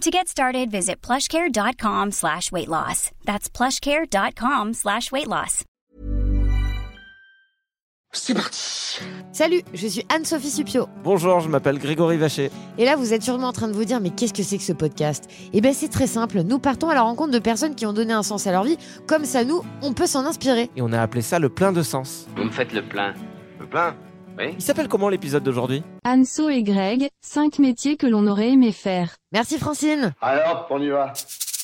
To get started, visit plushcare.com slash weight loss. That's plushcare.com slash weight loss. C'est parti Salut, je suis Anne-Sophie Supio. Bonjour, je m'appelle Grégory Vacher. Et là, vous êtes sûrement en train de vous dire, mais qu'est-ce que c'est que ce podcast? Eh bien, c'est très simple. Nous partons à la rencontre de personnes qui ont donné un sens à leur vie. Comme ça, nous, on peut s'en inspirer. Et on a appelé ça le plein de sens. Vous me faites le plein. Le plein? Oui Il s'appelle comment l'épisode d'aujourd'hui? Anso et Greg, 5 métiers que l'on aurait aimé faire. Merci Francine. Alors, on y va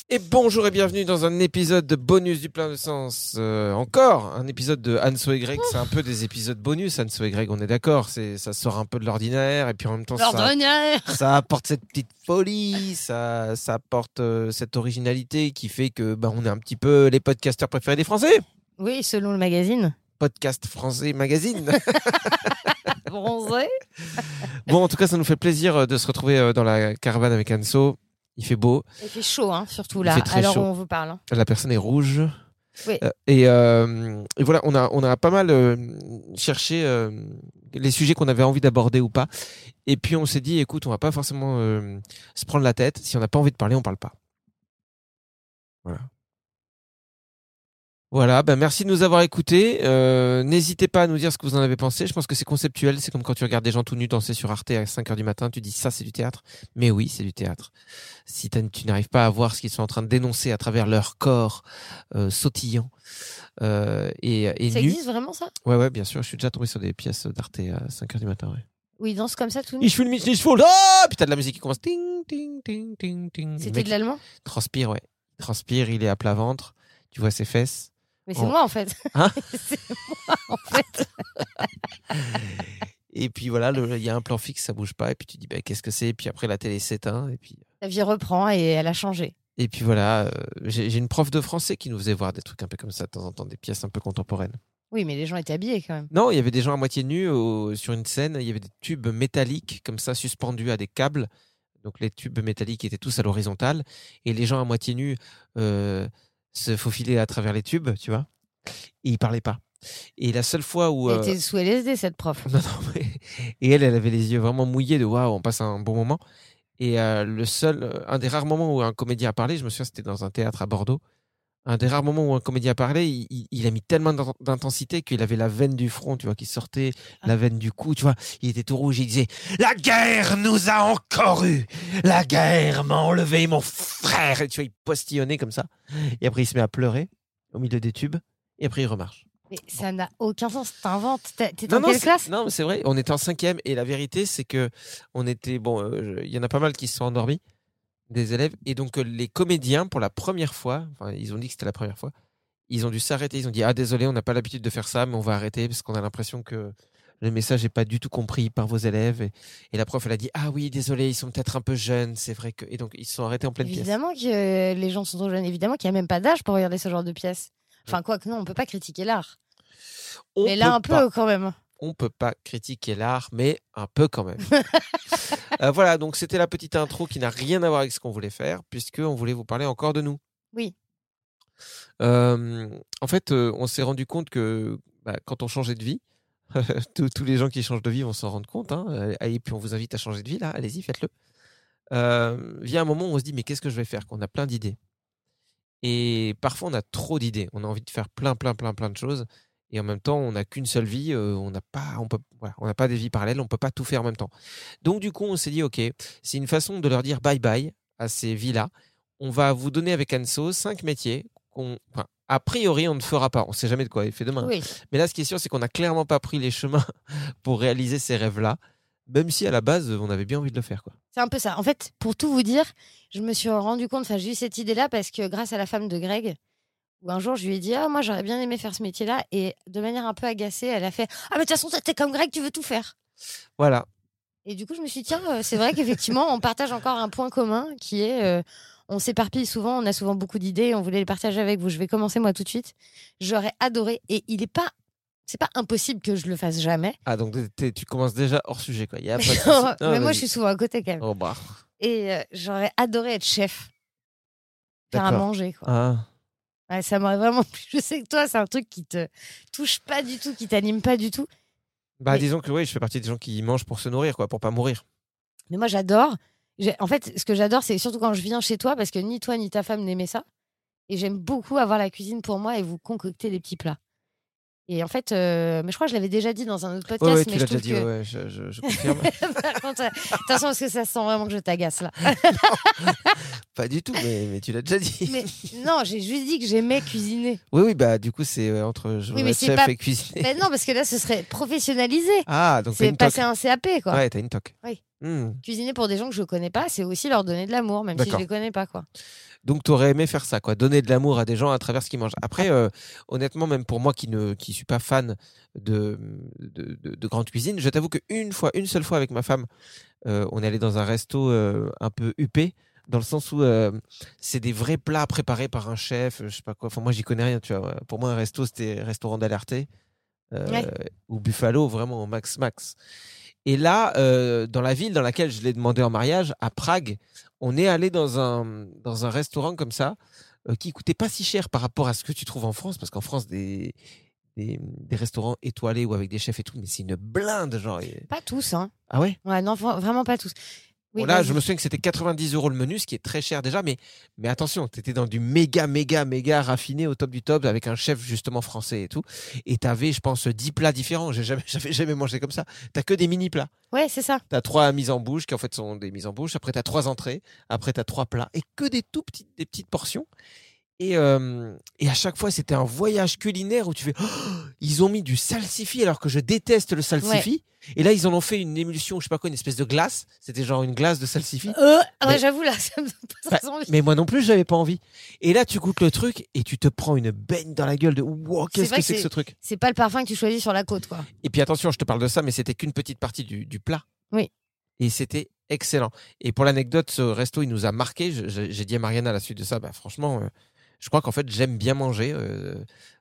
Et bonjour et bienvenue dans un épisode de bonus du plein de sens. Euh, encore un épisode de Anso et Greg. C'est un peu des épisodes bonus, Anso et Greg, on est d'accord. C'est, ça sort un peu de l'ordinaire et puis en même temps, ça, L'ordinaire ça apporte cette petite folie, ça, ça apporte euh, cette originalité qui fait que bah, on est un petit peu les podcasteurs préférés des Français. Oui, selon le magazine. Podcast français magazine. Bronzé. bon, en tout cas, ça nous fait plaisir euh, de se retrouver euh, dans la caravane avec Anso. Il fait beau. Il fait chaud, hein, surtout Il là. fait très Alors chaud. on vous parle. hein. La personne est rouge. Oui. Euh, et, euh, et voilà, on a, on a pas mal euh, cherché euh, les sujets qu'on avait envie d'aborder ou pas. Et puis on s'est dit, écoute, on va pas forcément euh, se prendre la tête. Si on n'a pas envie de parler, on parle pas. Voilà. Voilà, ben merci de nous avoir écoutés. Euh, N'hésitez pas à nous dire ce que vous en avez pensé. Je pense que c'est conceptuel. C'est comme quand tu regardes des gens tout nus danser sur Arte à 5 heures du matin. Tu dis ça, c'est du théâtre. Mais oui, c'est du théâtre. Si tu n'arrives pas à voir ce qu'ils sont en train de dénoncer à travers leur corps euh, sautillant euh, et, et Ça nu. existe vraiment ça? Ouais, ouais, bien sûr. Je suis déjà tombé sur des pièces d'Arte à 5 heures du matin. Ouais. Oui, ils dansent comme ça tout nu. Ich fühle mich nicht wohl. Puis t'as de la musique qui commence. Ting, ting, ting, ting, ting. C'était de l'allemand? transpire, ouais. Transpire, il est à plat ventre. Tu vois ses fesses. Mais c'est Oh. moi en fait. Hein c'est moi en fait. Et puis voilà, il y a un plan fixe, ça bouge pas. Et puis tu dis, bah, qu'est-ce que c'est? Et puis après, la télé s'éteint. Et puis, La vie reprend et elle a changé. et puis voilà, euh, j'ai j'ai une prof de français qui nous faisait voir des trucs un peu comme ça de temps en temps, des pièces un peu contemporaines. Oui, mais les gens étaient habillés quand même. Non, il y avait des gens à moitié nus au- sur une scène. Il y avait des tubes métalliques comme ça suspendus à des câbles. Donc les tubes métalliques étaient tous à l'horizontale et les gens à moitié nus euh, se faufilaient à travers les tubes, tu vois. Et ils parlaient pas. Et la seule fois où Elle euh, était sous LSD cette prof. non, non, mais- et elle, elle avait les yeux vraiment mouillés de waouh, on passe un bon moment. Et euh, le seul, euh, un des rares moments où un comédien a parlé, je me souviens, c'était dans un théâtre à Bordeaux. Un des rares moments où un comédien parlé, il, il- a mis tellement d'in- d'intensité qu'il avait la veine du front, tu vois, qui sortait, la veine du cou, tu vois. Il était tout rouge, il disait La guerre nous a encore eu La guerre m'a enlevé mon frère Et tu vois, il postillonnait comme ça. Et après, il se met à pleurer au milieu des tubes. Et après, il remarche. Mais ça n'a aucun sens. T'inventes. T'es dans non, quelle classe? Non, mais c'est vrai. On était en cinquième et la vérité, c'est que on était bon. euh, Il y en a pas mal qui se sont endormis, des élèves, et donc euh, les comédiens pour la première fois, enfin, ils ont dit que c'était la première fois, ils ont dû s'arrêter. Ils ont dit ah désolé, on n'a pas l'habitude de faire ça, mais on va arrêter parce qu'on a l'impression que le message n'est pas du tout compris par vos élèves. Et, et la prof, elle a dit ah oui, désolé, ils sont peut-être un peu jeunes, c'est vrai que. Et donc ils se sont arrêtés en pleine pièce. Évidemment que les gens sont trop jeunes. Évidemment qu'il n'y a même pas d'âge pour regarder ce genre de pièces. Enfin, quoi que non, on peut pas critiquer l'art. On Mais là, un pas. peu quand même. On peut pas critiquer l'art, mais un peu quand même. Euh, voilà, donc c'était la petite intro qui n'a rien à voir avec ce qu'on voulait faire, puisqu'on voulait vous parler encore de nous. Oui. Euh, en fait, euh, on s'est rendu compte que bah, quand on changeait de vie, tous, tous les gens qui changent de vie vont s'en rendre compte. Hein. Et puis on vous invite à changer de vie là. Allez-y, faites-le. Vient un moment où on se dit mais qu'est-ce que je vais faire Qu'on a plein d'idées. Et parfois on a trop d'idées. On a envie de faire plein, plein, plein, plein de choses. Et en même temps, on n'a qu'une seule vie. euh, on n'a pas, on peut, voilà, on n'a pas des vies parallèles. On peut pas tout faire en même temps. Donc du coup, on s'est dit ok, c'est une façon de leur dire bye bye à ces vies-là. On va vous donner avec Anso cinq métiers qu'on, enfin, a priori, on ne fera pas. On sait jamais de quoi il fait demain. Oui. Mais là, ce qui est sûr, c'est qu'on n'a clairement pas pris les chemins pour réaliser ces rêves-là, même si à la base, on avait bien envie de le faire. Quoi. C'est un peu ça. En fait, pour tout vous dire, je me suis rendu compte, enfin, j'ai eu cette idée-là parce que grâce à la femme de Greg, où un jour je lui ai dit Ah, moi j'aurais bien aimé faire ce métier-là, et de manière un peu agacée, elle a fait Ah, mais de toute façon, t'es comme Greg, tu veux tout faire. Voilà. Et du coup, je me suis dit Tiens, euh, c'est vrai qu'effectivement, on partage encore un point commun qui est. euh, on s'éparpille souvent, on a souvent beaucoup d'idées, on voulait les partager avec vous. Je vais commencer moi tout de suite. J'aurais adoré, et il est pas. C'est pas impossible que je le fasse jamais. Ah, donc tu commences déjà hors sujet. Quoi. Y a pas de souci. Non, mais moi, je suis souvent à côté quand même. Oh, bah. Et euh, j'aurais adoré être chef. Faire à manger, quoi. Ah. Ouais, ça m'aurait vraiment plu. Je sais que toi, c'est un truc qui te touche pas du tout, qui t'anime pas du tout. Bah, Mais- disons que oui, je fais partie des gens qui mangent pour se nourrir, quoi, pour pas mourir. Mais moi, j'adore. En fait, ce que j'adore, c'est surtout quand je viens chez toi, parce que ni toi ni ta femme n'aimaient ça. Et j'aime beaucoup avoir la cuisine pour moi et vous concocter des petits plats. Et en fait, euh, mais je crois que je l'avais déjà dit dans un autre podcast. ouais, mais tu je l'as déjà dit, que- ouais, je, je- je confirme. Par contre, euh, attention parce que ça sent vraiment que je t'agace là. pas du tout, mais, mais tu l'as déjà dit. mais non, j'ai juste dit que j'aimais cuisiner. Oui, oui, bah du coup, c'est euh, entre je Oui, mais chef pas- et cuisiner. Mais non, parce que là, ce serait professionnalisé. Ah, donc C'est passer un CAP, quoi. Ouais, t'as une toque. Oui. Hmm. Cuisiner pour des gens que je connais pas, c'est aussi leur donner de l'amour, même si je les connais pas, quoi. Donc, tu aurais aimé faire ça, quoi, donner de l'amour à des gens à travers ce qu'ils mangent. Après, euh, honnêtement, même pour moi qui ne qui suis pas fan de, de, de- de grande cuisine, je t'avoue qu'une fois, une seule fois avec ma femme, euh, on est allé dans un resto euh, un peu huppé, dans le sens où euh, c'est des vrais plats préparés par un chef, je sais pas quoi. Enfin, moi, j'y connais rien, tu vois. Pour moi, un resto, c'était restaurant d'Alerté euh, Ouais. ou Buffalo, vraiment au max max. Et là, euh, dans la ville dans laquelle je l'ai demandé en mariage, à Prague, on est allé dans un, dans un restaurant comme ça, euh, qui coûtait pas si cher par rapport à ce que tu trouves en France, parce qu'en France, des, des, des restaurants étoilés ou avec des chefs et tout, mais c'est une blinde, genre. Pas tous, hein. Ah ouais? Ouais, non, vra- vraiment pas tous. Oui, Bon, Là, je me souviens que c'était 90 euros le menu, ce qui est très cher déjà, mais, mais attention, tu étais dans du méga, méga, méga raffiné au top du top avec un chef justement français et tout. Et tu avais, je pense, 10 plats différents. J'ai jamais, j'avais jamais mangé comme ça. T'as que des mini plats. Ouais, c'est ça. T'as trois mises en bouche qui en fait sont des mises en bouche. Après t'as trois entrées. Après t'as trois plats et que des tout petites, des petites portions. Et, euh, et à chaque fois c'était un voyage culinaire où tu fais, Oh, ils ont mis du salsifis alors que je déteste le salsifis. Et là ils en ont fait une émulsion, je sais pas quoi, une espèce de glace. C'était genre une glace de salsifis. Euh, ouais, Mais- j'avoue, là, ça me donne pas Bah, envie. mais moi non plus j'avais pas envie. Et là tu goûtes le truc et tu te prends une baigne dans la gueule de wow qu'est-ce que c'est que ce truc? C'est pas le parfum que tu choisis sur la côte, quoi. Et puis attention, je te parle de ça, mais c'était qu'une petite partie du, du plat. Oui. Et c'était excellent. Et pour l'anecdote, ce resto, il nous a marqué. J'ai dit à Mariana à la suite de ça, bah, franchement, euh, je crois qu'en fait, j'aime bien manger. euh,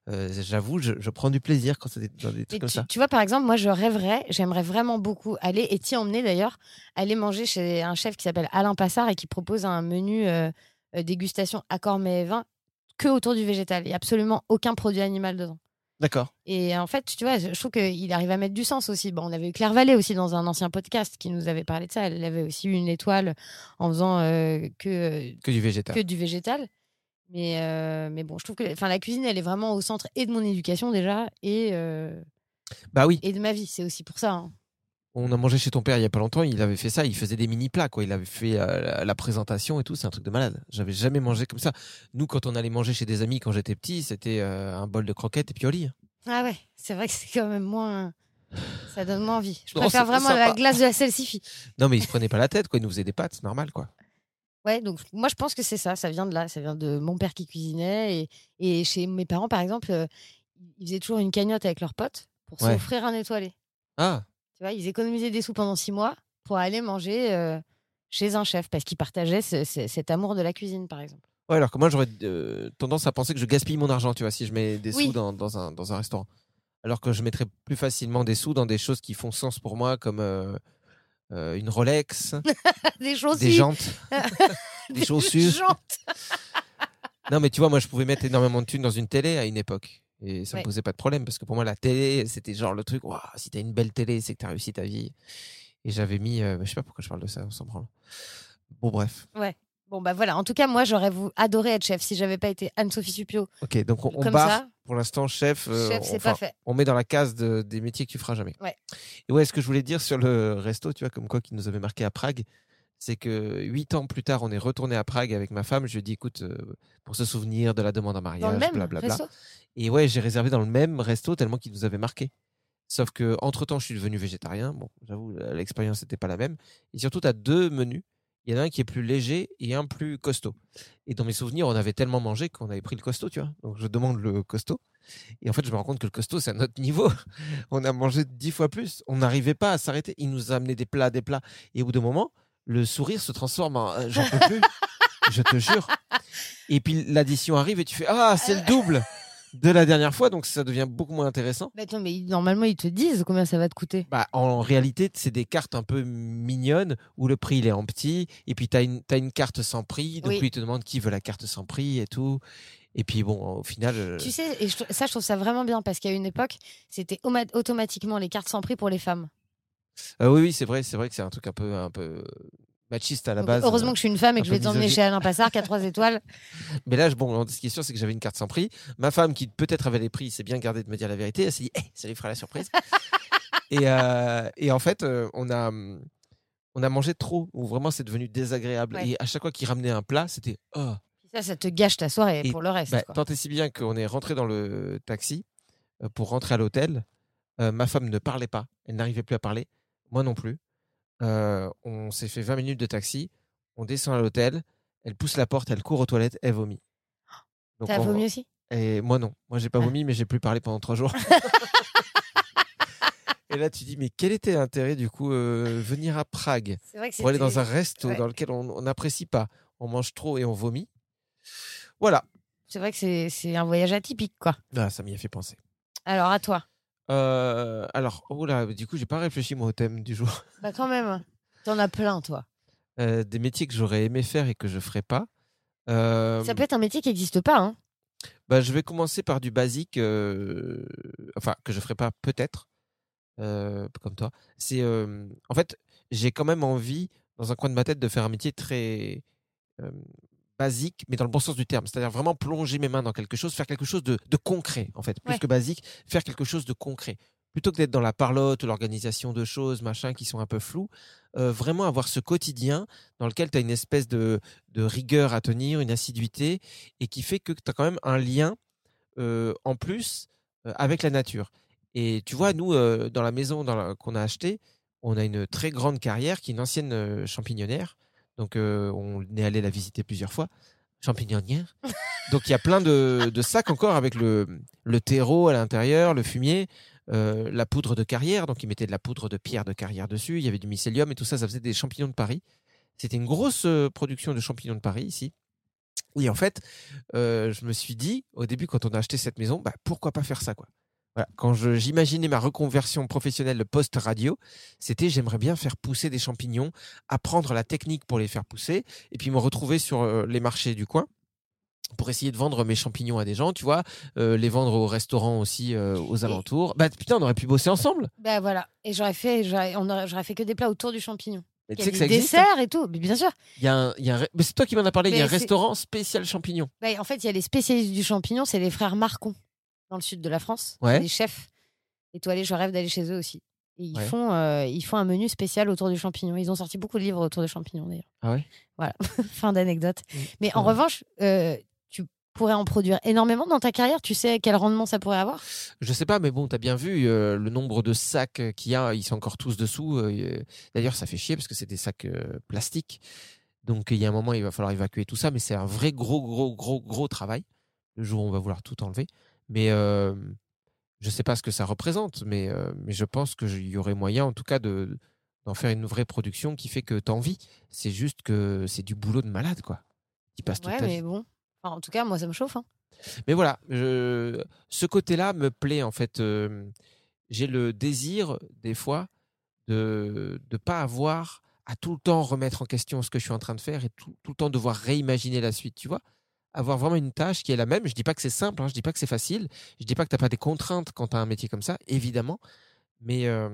euh, J'avoue, je, je prends du plaisir quand c'est des- dans des Et trucs comme tu, ça. tu vois, par exemple, moi, je rêverais, j'aimerais vraiment beaucoup aller, et t'y emmener d'ailleurs, aller manger chez un chef qui s'appelle Alain Passard et qui propose un menu euh, euh, dégustation accord et vin que autour du végétal. Il n'y a absolument aucun produit animal dedans. D'accord. Et en fait, tu vois, je trouve qu'il arrive à mettre du sens aussi. Bon, on avait eu Claire Vallée aussi dans un ancien podcast qui nous avait parlé de ça. Elle avait aussi eu une étoile en faisant euh, que, Que du végétal. que du végétal. Mais, euh, mais bon, je trouve que enfin, la cuisine, elle est vraiment au centre et de mon éducation déjà et, euh, Bah oui. et de ma vie. C'est aussi pour ça. hein. On a mangé chez ton père il y a pas longtemps. Il avait fait ça. Il faisait des mini plats, quoi. Il avait fait euh, la, la présentation et tout. C'est un truc de malade. J'avais jamais mangé comme ça. Nous, quand on allait manger chez des amis quand j'étais petit, c'était euh, un bol de croquettes et puis au lit. Ah ouais, c'est vrai que c'est quand même moins. Ça donne moins envie. Je Non, préfère vraiment sympa. la glace de la salsifis. Non, mais il se prenait pas la tête, quoi. Il nous faisait des pâtes, c'est normal, quoi. Ouais, donc moi je pense que c'est ça, ça vient de là, ça vient de mon père qui cuisinait et, et chez mes parents par exemple, euh, ils faisaient toujours une cagnotte avec leurs potes pour Ouais. s'offrir un étoilé. Ah, Tu vois, ils économisaient des sous pendant six mois pour aller manger euh, chez un chef parce qu'ils partageaient ce- ce- cet amour de la cuisine par exemple. Ouais, alors que moi, j'aurais euh, tendance à penser que je gaspille mon argent, tu vois, si je mets des Oui. sous dans, dans un, dans un restaurant. Alors que je mettrais plus facilement des sous dans des choses qui font sens pour moi, comme euh, euh, une Rolex, des des jantes, des chaussures. jantes. Non, mais tu vois, moi, je pouvais mettre énormément de thunes dans une télé à une époque. Et ça Ouais. me posait pas de problème parce que pour moi, la télé, c'était genre le truc, Waouh, si t'as une belle télé, c'est que t'as réussi ta vie. Et j'avais mis, euh, je sais pas pourquoi je parle de ça, on s'en branle. Bon, bref. Bon, bah voilà. En tout cas, moi, j'aurais adoré être chef si j'avais pas été Anne-Sophie Supio. Ok, donc on, on Comme barre. ça. Pour l'instant, chef. euh, chef, c'est pas fait. on met dans la case de- des métiers que tu feras jamais. Ouais. Et ouais, ce que je voulais dire sur le resto, tu vois, comme quoi qui nous avait marqué à Prague, c'est que huit ans plus tard, on est retourné à Prague avec ma femme. Je lui ai dit, écoute, euh, pour se souvenir de la demande en mariage, blablabla. Et ouais, j'ai réservé dans le même resto tellement qu'il nous avait marqué. Sauf que entre temps, je suis devenu végétarien. Bon, j'avoue, l'expérience n'était pas la même. Et surtout, tu as deux menus. Il y en a un qui est plus léger et un plus costaud. Et dans mes souvenirs, on avait tellement mangé qu'on avait pris le costaud, tu vois. Donc je demande le costaud. Et en fait, je me rends compte que le costaud, c'est un autre niveau. On a mangé dix fois plus. On n'arrivait pas à s'arrêter. Il nous a amené des plats, des plats. Et au bout d'un moment, le sourire se transforme en euh, j'en peux plus. je te jure. Et puis l'addition arrive et tu fais ah, c'est le double de la dernière fois. Donc ça devient beaucoup moins intéressant. Mais attends, mais normalement, ils te disent combien ça va te coûter. Bah, en réalité, c'est des cartes un peu mignonnes où le prix il est en petit. Et puis, tu as une, t'as une carte sans prix. Donc, Oui. lui, il te demande qui veut la carte sans prix et tout. Et puis, bon, au final. euh, Tu sais, et je trou- ça, je trouve ça vraiment bien parce qu'à une époque, c'était oma- automatiquement les cartes sans prix pour les femmes. euh, oui, oui, c'est vrai, c'est vrai que c'est un truc un peu, un peu machiste à la base. heureusement que je suis une femme et que je vais t'emmener chez Alain Passard qui a trois étoiles. Mais là, bon, ce qui est sûr, c'est que j'avais une carte sans prix. Ma femme, qui peut-être avait les prix, s'est bien gardée de me dire la vérité. Elle s'est dit, Eh, ça lui fera la surprise. et, euh, et en fait, euh, on a, on a mangé trop, ou vraiment c'est devenu désagréable. Ouais. Et à chaque fois qu'il ramenait un plat, c'était, oh, Ça, ça te gâche ta soirée Et pour le reste. Bah, quoi. tant et si bien qu'on est rentré dans le taxi euh, pour rentrer à l'hôtel. Euh, ma femme ne parlait pas, elle n'arrivait plus à parler, moi non plus. Euh, on s'est fait 20 minutes de taxi, on descend à l'hôtel, elle pousse la porte, elle court aux toilettes, elle vomit. T'as on- vomi aussi? Et moi non, moi j'ai pas Ah. vomi, mais j'ai plus parlé pendant trois jours. et là tu dis, mais quel était l'intérêt du coup euh, venir à Prague C'est vrai que pour aller dans un resto ouais. dans lequel on n'apprécie pas, on mange trop et on vomit? Voilà, C'est vrai que c'est c'est un voyage atypique, quoi. Ah, ça m'y a fait penser. Alors, à toi. Euh, alors, oh là, du coup, j'ai pas réfléchi moi au thème du jour. Bah, quand même. T'en as plein, toi. Euh, des métiers que j'aurais aimé faire et que je ferais pas. Euh, Ça peut être un métier qui n'existe pas. Hein. bah, je vais commencer par du basique, enfin que je ferais pas peut-être, comme toi. C'est, en fait, j'ai quand même envie dans un coin de ma tête de faire un métier très basique, mais dans le bon sens du terme. C'est-à-dire vraiment plonger mes mains dans quelque chose, faire quelque chose de, de concret, en fait, plus Ouais. que basique, faire quelque chose de concret. Plutôt que d'être dans la parlotte ou l'organisation de choses, machin, qui sont un peu floues, euh, vraiment avoir ce quotidien dans lequel tu as une espèce de, de rigueur à tenir, une assiduité, et qui fait que tu as quand même un lien euh, en plus euh, avec la nature. Et tu vois, nous, dans la maison qu'on a achetée, on a une très grande carrière qui est une ancienne champignonnière. Donc, euh, on est allé la visiter plusieurs fois. Champignonnière. Donc, il y a plein de, sacs encore avec le, terreau à l'intérieur, le fumier, euh, la poudre de carrière. Donc, ils mettaient de la poudre de pierre de carrière dessus. Il y avait du mycélium et tout ça. Ça faisait des champignons de Paris. C'était une grosse euh, production de champignons de Paris ici. Et en fait, je me suis dit, au début, quand on a acheté cette maison, bah, pourquoi pas faire ça quoi? Voilà. Quand j'imaginais ma reconversion professionnelle post-radio, c'était j'aimerais bien faire pousser des champignons, apprendre la technique pour les faire pousser, et puis me retrouver sur euh, les marchés du coin pour essayer de vendre mes champignons à des gens, tu vois, euh, les vendre au restaurant aussi euh, aux alentours. Bah putain, on aurait pu bosser ensemble. Bah voilà. Et j'aurais fait, j'aurais, fait que des plats autour du champignon. Mais tu sais que des ça existe. hein? desserts et tout. Mais bien sûr. Il y a un, un c'est toi qui m'en as parlé. il y a un restaurant spécial champignons. Bah, en fait, il y a les spécialistes du champignon, c'est les frères Marcon, dans le sud de la France. Ouais. Des chefs étoilés. Je rêve d'aller chez eux aussi. Et ils, Ouais. font, euh, ils font un menu spécial autour du champignon. Ils ont sorti beaucoup de livres autour du champignon, d'ailleurs. Ah ouais? Voilà, fin d'anecdote. Mais en revanche, euh, tu pourrais en produire énormément dans ta carrière? Tu sais quel rendement ça pourrait avoir? Je sais pas, mais bon, t'as bien vu euh, le nombre de sacs qu'il y a. Ils sont encore tous dessous. D'ailleurs, ça fait chier parce que c'est des sacs plastiques. Donc, il y a un moment, il va falloir évacuer tout ça. Mais c'est un vrai gros, gros, gros, gros travail. Le jour où on va vouloir tout enlever. Mais euh, je sais pas ce que ça représente. Mais, euh, mais je pense qu'il y aurait moyen, en tout cas, de d'en faire une vraie production qui fait que t'en vis. C'est juste que c'est du boulot de malade, quoi. Qui passe toute Ouais, ta mais vie. bon. Enfin, en tout cas, moi, ça me chauffe. hein. Mais voilà, je- ce côté-là me plaît en fait. euh, J'ai le désir des fois de ne pas avoir à tout le temps remettre en question ce que je suis en train de faire et tout, tout le temps devoir réimaginer la suite, tu vois? Avoir vraiment une tâche qui est la même. Je dis pas que c'est simple, hein, je dis pas que c'est facile, je dis pas que t'as pas des contraintes quand tu as un métier comme ça, évidemment. Mais, euh,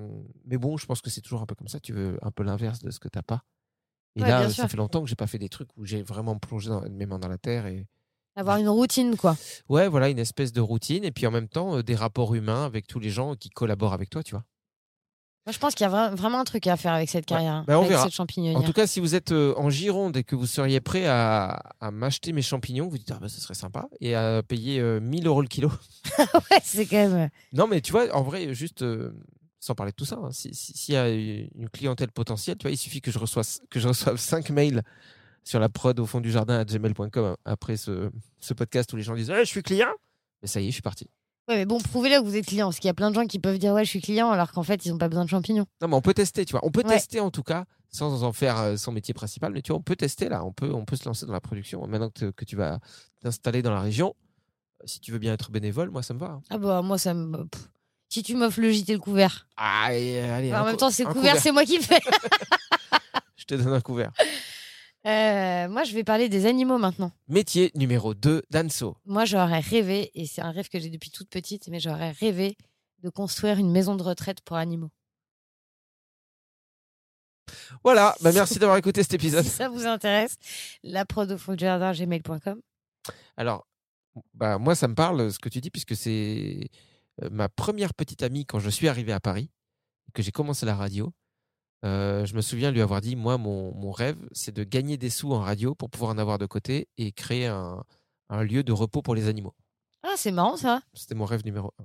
mais bon, je pense que c'est toujours un peu comme ça. Tu veux un peu l'inverse de ce que t'as pas. Et Ouais, là, bien ça sûr. fait longtemps que j'ai pas fait des trucs où j'ai vraiment plongé dans- mes mains dans la terre et Avoir une routine, quoi. ouais, voilà, une espèce de routine et puis en même temps euh, des rapports humains avec tous les gens qui collaborent avec toi, tu vois. Moi, je pense qu'il y a vra- vraiment un truc à faire avec cette carrière, Bah, on avec verra. cette champignonnière. En tout cas, si vous êtes euh, en Gironde et que vous seriez prêt à, à m'acheter mes champignons, vous dites ah bah ce serait sympa et à payer euh, 1000 euros le kilo. ouais, c'est quand même. Non, mais tu vois, en vrai, juste euh, sans parler de tout ça, hein, si- si- s'il y a une clientèle potentielle, tu vois, il suffit que je reçoive que je reçoive 5 mails sur la prod au fond du jardin à gmail.com après ce, ce podcast où les gens disent Eh, je suis client. Mais ça y est, je suis parti. Ouais, mais bon, prouvez-le que vous êtes client, parce qu'il y a plein de gens qui peuvent dire ouais, je suis client, alors qu'en fait, ils n'ont pas besoin de champignons. Non, mais on peut tester, tu vois. On peut Ouais. tester en tout cas, sans en faire euh, son métier principal. Mais tu vois, on peut tester là. On peut, on peut se lancer dans la production. Maintenant que, que tu vas t'installer dans la région, euh, si tu veux bien être bénévole, moi, ça me va. hein. Ah bah, moi, ça me. pff. Si tu m'offres le JT le couvert. Ah, et, euh, allez, Enfin, un en même cou- temps, c'est un couvert, c'est moi qui le fais. Je te donne un couvert. Euh, moi, je vais parler des animaux maintenant. Métier numéro 2 d'Anso. Moi, j'aurais rêvé, et c'est un rêve que j'ai depuis toute petite, mais j'aurais rêvé de construire une maison de retraite pour animaux. Voilà, bah merci d'avoir écouté cet épisode. Si ça vous intéresse, la prod au fond du jardin, gmail.com. Alors, bah, moi, ça me parle ce que tu dis, puisque c'est euh, ma première petite amie quand je suis arrivé à Paris, que j'ai commencé la radio. Euh, je me souviens lui avoir dit, moi, mon, mon rêve, c'est de gagner des sous en radio pour pouvoir en avoir de côté et créer un, un lieu de repos pour les animaux. Ah, c'est marrant ça. C'était mon rêve numéro un.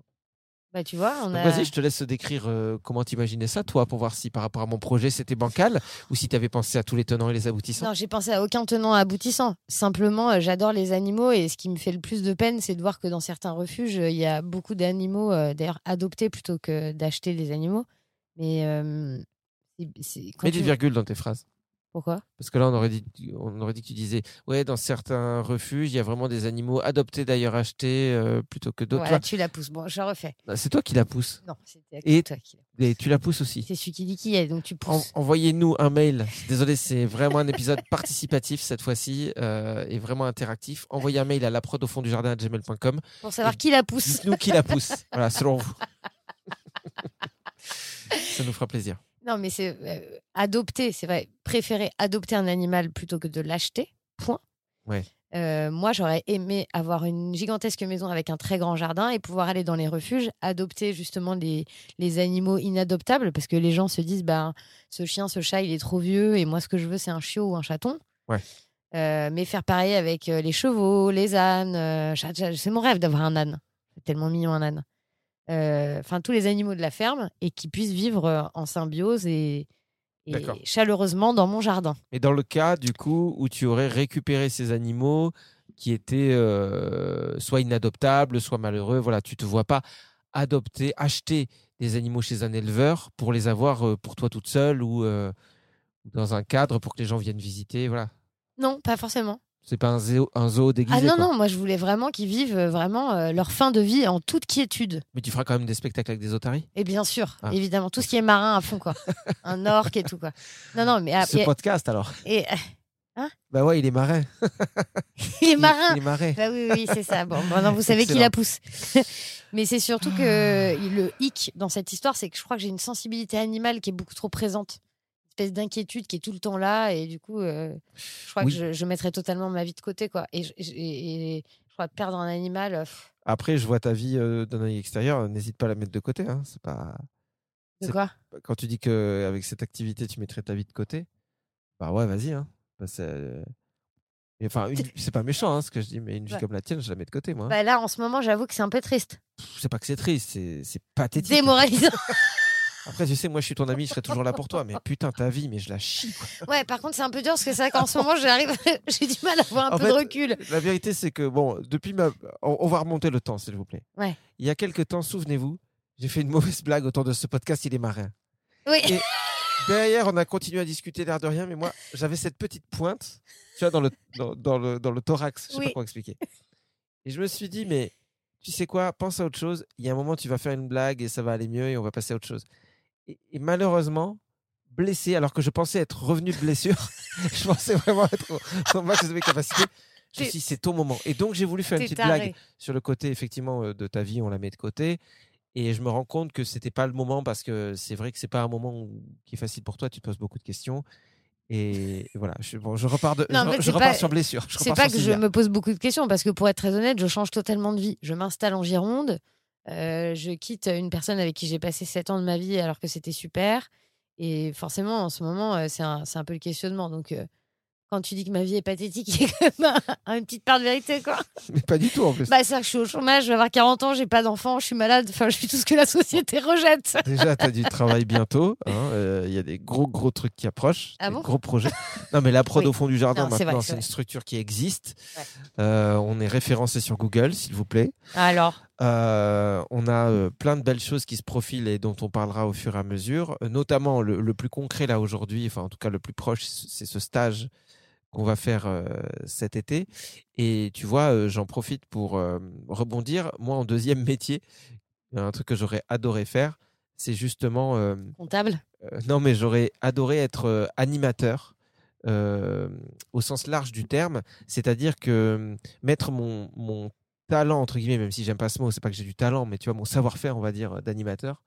Bah, tu vois, on a. Vas-y, je te laisse décrire euh, comment t'imaginais ça, toi, pour voir si par rapport à mon projet, c'était bancal ou si tu avais pensé à tous les tenants et les aboutissants. Non, j'ai pensé à aucun tenant aboutissant. Simplement, euh, j'adore les animaux et ce qui me fait le plus de peine, c'est de voir que dans certains refuges, euh, il y a beaucoup d'animaux, euh, d'ailleurs adoptés plutôt que d'acheter des animaux. Mais c'est- c'est- Mets des virgules dans tes phrases. Pourquoi? Parce que là, on aurait dit, on aurait dit que tu disais, ouais, dans certains refuges, il y a vraiment des animaux adoptés d'ailleurs achetés euh, plutôt que d'autres. Voilà, Tu la pousses. Bon, je refais. vois, C'est toi qui la pousses. Non, c'était Et- toi qui. Et tu la pousses aussi. C'est celui qui dit qui est, donc tu En- pousses. Envoyez-nous un mail. Désolé, c'est vraiment un épisode participatif cette fois-ci euh, et vraiment interactif. Envoyez un mail à la prod au fond du jardin à gmail.com. Pour savoir qui la pousse. Dites-nous qui la pousse. Voilà, selon vous. Ça nous fera plaisir. Non, mais c'est euh, adopter, c'est vrai. Préférer adopter un animal plutôt que de l'acheter. Point. Ouais. Euh, moi, j'aurais aimé avoir une gigantesque maison avec un très grand jardin et pouvoir aller dans les refuges, adopter justement les, les animaux inadoptables parce que les gens se disent bah, ce chien, ce chat, il est trop vieux et moi, ce que je veux, c'est un chiot ou un chaton. Ouais. Euh, mais faire pareil avec les chevaux, les ânes. c'est mon rêve d'avoir un âne. C'est tellement mignon, un âne. Euh, Enfin, tous les animaux de la ferme et qui puissent vivre euh, en symbiose et, chaleureusement dans mon jardin. Et dans le cas, du coup, où tu aurais récupéré ces animaux qui étaient euh, soit inadoptables, soit malheureux, voilà, tu te vois pas adopter, acheter des animaux chez un éleveur pour les avoir euh, pour toi toute seule ou euh, dans un cadre pour que les gens viennent visiter, voilà. Non, pas forcément. C'est pas un zoo, un zoo déguisé. Ah non, quoi. non, moi je voulais vraiment qu'ils vivent euh, vraiment euh, leur fin de vie en toute quiétude. Mais tu feras quand même des spectacles avec des otaries? Et bien sûr, Ah. évidemment, tout ce qui est marin à fond, quoi. Un orque et tout, quoi. Non, non, mais. ah, Ce et- podcast alors et, euh, Bah ouais, il est marin. il est marin Il est marin. Bah oui, oui, c'est ça. Bon, maintenant vous savez qui Excellent. la pousse. Mais c'est surtout que le hic dans cette histoire, c'est que je crois que j'ai une sensibilité animale qui est beaucoup trop présente. Espèce d'inquiétude qui est tout le temps là. Et du coup, euh, je crois Oui. que je, je mettrais totalement ma vie de côté. Quoi. Et, je- et- et je crois que perdre un animal. euh, pff, Après, je vois ta vie euh, d'un œil extérieur. N'hésite pas à la mettre de côté. Hein. C'est pas de quoi? quand tu dis que avec cette activité, tu mettrais ta vie de côté. Bah ouais, vas-y. Hein. Bah, c'est- Enfin, une- c'est pas méchant hein, ce que je dis, mais une vie Ouais. comme la tienne, je la mets de côté, moi. bah Là, en ce moment, j'avoue que c'est un peu triste. C'est pas que c'est triste, c'est c'est pathétique. Démoralisant. Après, tu sais, moi, je suis ton ami, je serai toujours là pour toi, mais putain, ta vie, mais je la chie. quoi. ouais, par contre, c'est un peu dur parce que c'est vrai qu'en ce moment, j'arrive, j'ai du mal à avoir un En peu fait, de recul. La vérité, c'est que, bon, depuis ma. On, on va remonter le temps, s'il vous plaît. Ouais. Il y a quelques temps, souvenez-vous, j'ai fait une mauvaise blague autour de ce podcast, il est marin. Oui. Et derrière, on a continué à discuter l'air de rien, mais moi, j'avais cette petite pointe, tu vois, dans le, dans, dans le, dans le thorax, je sais Oui. pas comment expliquer. Et je me suis dit, mais tu sais quoi, pense à autre chose. Il y a un moment, tu vas faire une blague et ça va aller mieux et on va passer à autre chose. Et, et malheureusement, blessé, alors que je pensais être revenu de blessure, je pensais vraiment être au, au max de mes capacités. J'ai- Si c'est ton moment. Et donc j'ai voulu faire une petite blague sur le côté effectivement euh, de ta vie, on la met de côté. Et je me rends compte que c'était pas le moment parce que c'est vrai que c'est pas un moment où- qui est facile pour toi. Tu te poses beaucoup de questions. Et et voilà, je, bon, je repars, de, Non, en je, fait, je repars pas- sur blessure. Je C'est pas que je me pose beaucoup de questions, parce que pour être très honnête, je change totalement de vie. Je m'installe en Gironde, euh, je quitte une personne avec qui j'ai passé 7 ans de ma vie alors que c'était super. Et forcément, en ce moment, euh, c'est un, un peu le questionnement. Donc, euh, quand tu dis que ma vie est pathétique, il y a quand même un- une petite part de vérité, quoi. Mais pas du tout en plus. Bah, c'est que je suis au chômage, je vais avoir 40 ans, j'ai pas d'enfant, je suis malade, enfin, je suis tout ce que la société rejette. Déjà, tu as du travail bientôt. hein, euh, Il y a des gros, gros trucs qui approchent. Ah des bon? gros projets. Non, mais la prod Oui. au fond du jardin, Non, maintenant, c'est une structure qui existe. Ouais. Euh, on est référencé sur Google, s'il vous plaît. Alors, Euh, on a euh, plein de belles choses qui se profilent et dont on parlera au fur et à mesure. Euh, notamment, le, le plus concret là aujourd'hui, enfin en tout cas le plus proche, c'est ce stage qu'on va faire cet été. Et tu vois, j'en profite pour rebondir. Moi, en deuxième métier, un truc que j'aurais adoré faire, c'est justement comptable? non, mais j'aurais adoré être animateur euh, au sens large du terme, c'est-à-dire que euh, mettre mon, mon talent, entre guillemets, même si j'aime pas ce mot, c'est pas que j'ai du talent, mais tu vois, mon savoir-faire, on va dire, euh, d'animateur,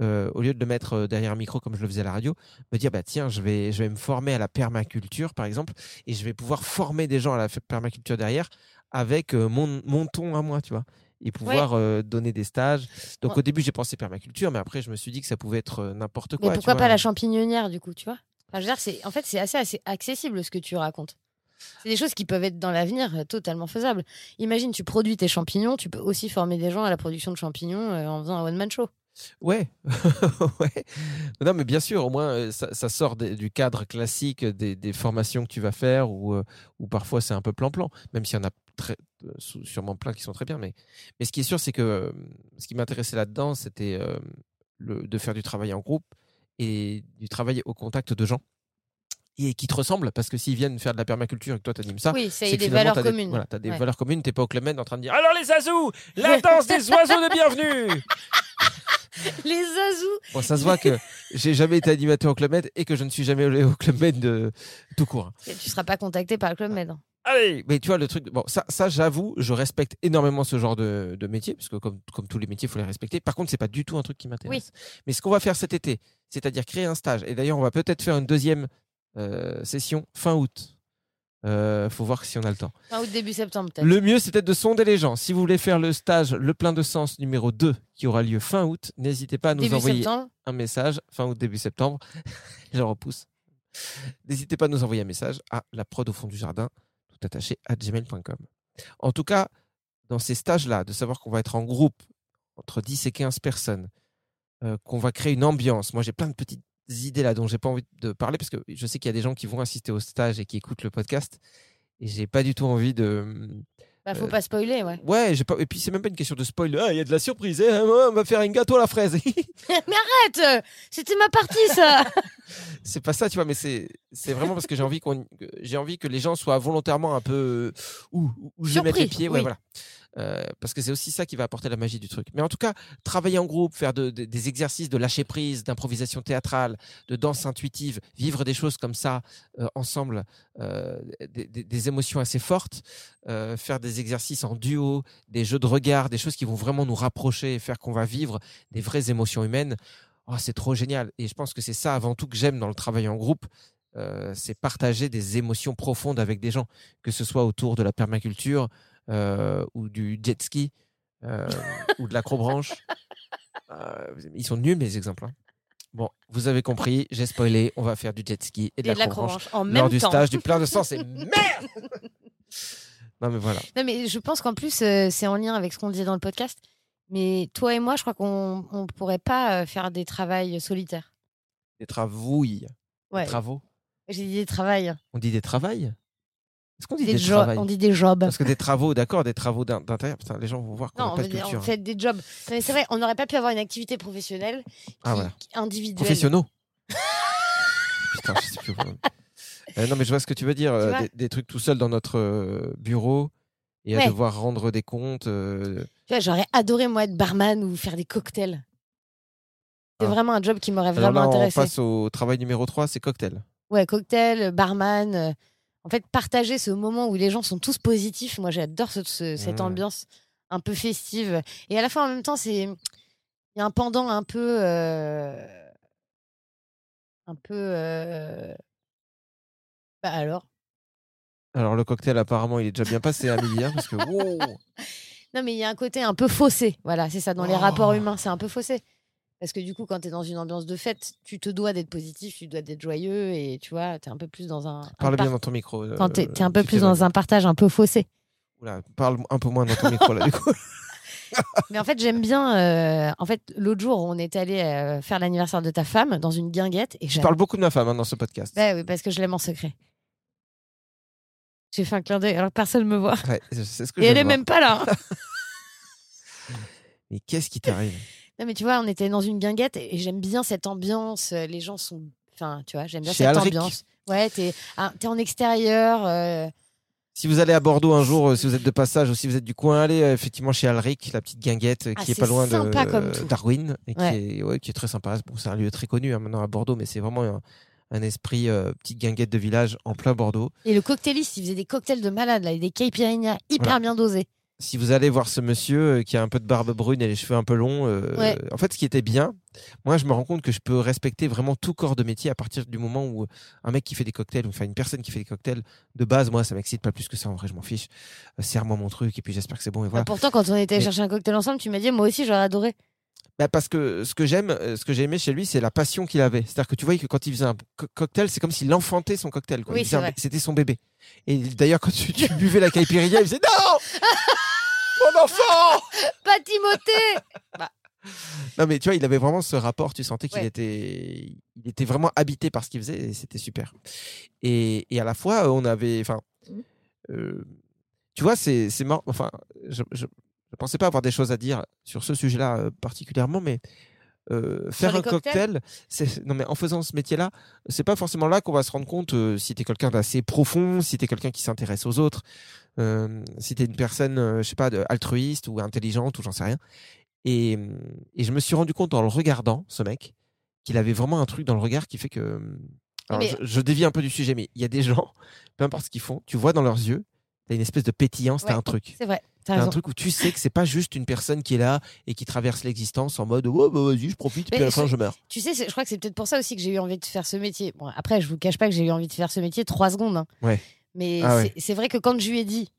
euh, au lieu de le mettre euh, derrière un micro comme je le faisais à la radio, me dire, bah tiens, je vais, je vais me former à la permaculture, par exemple, et je vais pouvoir former des gens à la permaculture derrière avec mon, mon ton à moi, tu vois. Et pouvoir euh, donner des stages. Donc Ouais. au début, j'ai pensé permaculture, mais après, je me suis dit que ça pouvait être euh, n'importe quoi. Mais tu pourquoi vois. pas la champignonnière, du coup, tu vois? Enfin, je veux dire, c'est, en fait, c'est assez, assez accessible ce que tu racontes. C'est des choses qui peuvent être dans l'avenir euh, totalement faisables. Imagine, tu produis tes champignons, tu peux aussi former des gens à la production de champignons euh, en faisant un one-man show. Ouais, ouais. Non, mais bien sûr, au moins, euh, ça, sort du cadre classique des, formations que tu vas faire, ou parfois c'est un peu plan-plan, même s'il y en a très, sûrement plein qui sont très bien. Mais, mais ce qui est sûr, c'est que ce qui m'intéressait là-dedans, c'était de faire du travail en groupe et du travail au contact de gens et qui te ressemblent, parce que s'ils viennent faire de la permaculture et que toi, tu animes ça, oui, c'est des valeurs t'as des- communes. Voilà, tu as des Ouais. valeurs communes, tu pas au Club Med en train de dire Alors les azous, la danse des oiseaux de bienvenue Les azous Bon, ça se voit que j'ai jamais été animateur au Club Med et que je ne suis jamais allé au Club Med de tout court. hein. Tu seras pas contacté par le Club Med. hein. Allez Mais tu vois, le truc. Bon, ça, ça j'avoue, je respecte énormément ce genre de, de métier, parce que comme, comme tous les métiers, il faut les respecter. Par contre, c'est pas du tout un truc qui m'intéresse. Mais ce qu'on va faire cet été, c'est-à-dire créer un stage, et d'ailleurs, on va peut-être faire une deuxième session fin août. Euh, faut voir si on a le temps. Fin août, début septembre, peut-être. Le mieux, c'est peut-être de sonder les gens. Si vous voulez faire le stage Le plein de sens numéro 2 qui aura lieu fin août, n'hésitez pas à nous début envoyer septembre. un message, fin août, début septembre. Je repousse. N'hésitez pas à nous envoyer un message à la prod au fond du jardin, tout attaché à gmail.com. En tout cas, dans ces stages-là, de savoir qu'on va être en groupe, entre 10 et 15 personnes, euh, qu'on va créer une ambiance. Moi, j'ai plein de petites idées là dont j'ai pas envie de parler parce que je sais qu'il y a des gens qui vont assister au stage et qui écoutent le podcast. Et j'ai pas du tout envie de. Bah, faut Euh, pas spoiler, ouais. Ouais, j'ai pas. Et puis c'est même pas une question de spoil. Ah, il y a de la surprise. hein, on va faire un gâteau à la fraise. Mais arrête euh, C'était ma partie, ça c'est pas ça, tu vois, mais c'est c'est vraiment parce que j'ai envie qu'on que- j'ai envie que les gens soient volontairement un peu euh, où où je vais mettre les pieds, ouais, voilà. Euh, parce que c'est aussi ça qui va apporter la magie du truc. Mais en tout cas, travailler en groupe, faire de- de- des exercices de lâcher prise, d'improvisation théâtrale, de danse intuitive, vivre des choses comme ça euh, ensemble, euh, des, émotions assez fortes, faire des exercices en duo, des jeux de regard, des choses qui vont vraiment nous rapprocher et faire qu'on va vivre des vraies émotions humaines. Oh, c'est trop génial. Et je pense que c'est ça avant tout que j'aime dans le travail en groupe. C'est partager des émotions profondes avec des gens, que ce soit autour de la permaculture euh, ou du jet ski euh, ou de l'acrobranche. Euh, ils sont nuls mes exemples. hein. Bon, vous avez compris, j'ai spoilé, on va faire du jet ski et de Et de l'acrobranche l'acrobranche en lors du temps. stage du plein de sens. Et merde Non mais voilà. Non, mais je pense qu'en plus, euh, c'est en lien avec ce qu'on disait dans le podcast. Mais toi et moi, je crois qu'on ne pourrait pas euh, faire des travails solitaires. Des travaouilles. Ouais. Des travaux? J'ai dit des travails. On dit des travails? Est-ce qu'on dit des, Des jo- travails on dit des jobs. Parce que des travaux, d'accord, des travaux d'in- d'intérieur, putain, les gens vont voir qu'on n'a on, pas de culture. on fait des jobs. C'est vrai, on n'aurait pas pu avoir une activité professionnelle qui, Ah, voilà. individuelle. Professionnaux. Putain, je sais plus. Euh, non, mais je vois ce que tu veux dire. euh, des, des trucs tout seul dans notre euh, bureau et à devoir rendre des comptes. euh, Tu vois, j'aurais adoré moi être barman ou faire des cocktails. C'est Ah. vraiment un job qui m'aurait vraiment là, on intéressé. passe au travail numéro 3, c'est cocktail. Ouais, cocktail, barman. En fait, partager ce moment où les gens sont tous positifs. Moi, j'adore ce- ce- cette Mmh. ambiance un peu festive. Et à la fois, en même temps, c'est il y a un pendant un peu, euh, un peu. euh, Bah alors? Alors, le cocktail, apparemment, il est déjà bien passé, Amélie, hein, parce que. wow. Non, mais il y a un côté un peu faussé. Voilà, c'est ça. Dans les Oh. rapports humains, c'est un peu faussé. Parce que du coup, quand tu es dans une ambiance de fête, tu te dois d'être positif, tu dois d'être joyeux et tu vois, tu es un peu plus dans un. un Parle bien par- dans ton micro. euh, Quand tu es, un peu plus dans un partage un peu faussé. Oula, parle un peu moins dans ton micro, là, du coup. Mais en fait, j'aime bien. euh, En fait, l'autre jour, on est allé euh, faire l'anniversaire de ta femme dans une guinguette. Et Je parle beaucoup de ma femme hein, dans ce podcast. Bah oui, parce que je l'aime en secret. J'ai fait un clin d'œil alors personne me voit. Ouais, c'est ce que Et elle veux est voir. même pas là. hein. Mais qu'est-ce qui t'arrive? Non, mais tu vois, on était dans une guinguette et j'aime bien cette ambiance. euh, Les gens sont. Enfin, tu vois, j'aime bien Chez cette Alric. ambiance. Ouais, t'es ah, t'es en extérieur. euh, Si vous allez à Bordeaux un jour, euh, si vous êtes de passage ou si vous êtes du coin, allez euh, effectivement chez Alric, la petite guinguette euh, Ah, qui est c'est pas loin de sympa comme tout. Darwin et qui, est, ouais, qui est très sympa. Bon, c'est un lieu très connu hein, maintenant à Bordeaux, mais c'est vraiment un, un esprit euh, petite guinguette de village en plein Bordeaux. Et le cocktailiste, il faisait des cocktails de malade, là, et des caipirinhas hyper Voilà. bien dosés. Si vous allez voir ce monsieur euh, qui a un peu de barbe brune et les cheveux un peu longs, euh, Ouais. en fait, ce qui était bien, moi, je me rends compte que je peux respecter vraiment tout corps de métier à partir du moment où un mec qui fait des cocktails, ou enfin une personne qui fait des cocktails, de base, moi, ça m'excite pas plus que ça. En vrai, je m'en fiche. Euh, Serre-moi mon truc et puis j'espère que c'est bon et voilà. Bah, pourtant, quand on était Mais- chercher un cocktail ensemble, tu m'as dit, moi aussi, j'aurais adoré. Bah, parce que ce que j'aime, euh, ce que j'ai aimé chez lui, c'est la passion qu'il avait. C'est-à-dire que tu vois que quand il faisait un co- cocktail, c'est comme s'il enfantait son cocktail. Oui. C'était son bébé. Et d'ailleurs, quand tu, tu buvais la caipirinha, il faisait non, mon enfant. Pas Timothée Non, mais tu vois, il avait vraiment ce rapport. Tu sentais qu'il Ouais. était, il était vraiment habité par ce qu'il faisait et c'était super. Et, et à la fois, on avait, enfin, Mmh. euh, tu vois, c'est, c'est marrant. Enfin, je, je, je pensais pas avoir des choses à dire sur ce sujet-là euh, particulièrement, mais euh, faire un cocktail, c'est, non, mais en faisant ce métier-là, c'est pas forcément là qu'on va se rendre compte euh, si t'es quelqu'un d'assez profond, si t'es quelqu'un qui s'intéresse aux autres, si t'es une personne, je sais pas, de- altruiste ou intelligente ou j'en sais rien. Et, et je me suis rendu compte en le regardant, ce mec, qu'il avait vraiment un truc dans le regard qui fait que. Alors, Mais- je, je dévie un peu du sujet, mais il y a des gens, peu importe ce qu'ils font, tu vois dans leurs yeux, t'as une espèce de pétillance, t'as Ouais. un truc. C'est vrai, t'as un raison. truc où tu sais que c'est pas juste une personne qui est là et qui traverse l'existence en mode oh bah vas-y je profite puis Mais à la fin je- je meurs. Tu sais, c'est- je crois que c'est peut-être pour ça aussi que j'ai eu envie de faire ce métier. Bon, après, je vous cache pas que j'ai eu envie de faire ce métier trois secondes. hein. Ouais. Mais Ah c'est ouais. c'est vrai que quand je lui ai dit,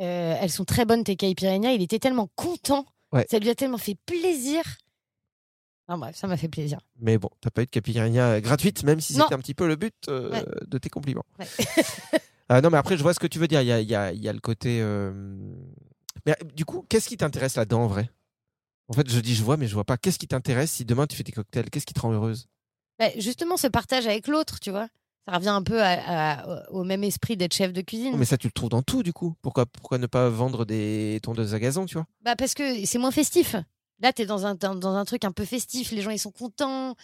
euh, elles sont très bonnes tes caipirinhas, il était tellement content. Ouais. Ça lui a tellement fait plaisir. Enfin, bref, ça m'a fait plaisir. Mais bon, t'as pas eu de caipirinha gratuite, même si Non. c'était un petit peu le but euh, Ouais. de tes compliments. Ouais. Euh, non, mais après, je vois ce que tu veux dire. Il y a, il y a- il y a le côté. euh, Mais euh, du coup, qu'est-ce qui t'intéresse là-dedans en vrai? En fait, je dis je vois, mais je vois pas. Qu'est-ce qui t'intéresse si demain tu fais tes cocktails? Qu'est-ce qui te rend heureuse? Bah, justement, ce partage avec l'autre, tu vois. Ça revient un peu à- à- au même esprit d'être chef de cuisine. Mais ça, tu le trouves dans tout, du coup. Pourquoi, pourquoi ne pas vendre des tondeuses à gazon, tu vois? Bah parce que c'est moins festif. Là, t'es dans un, dans, dans un truc un peu festif. Les gens, ils sont contents.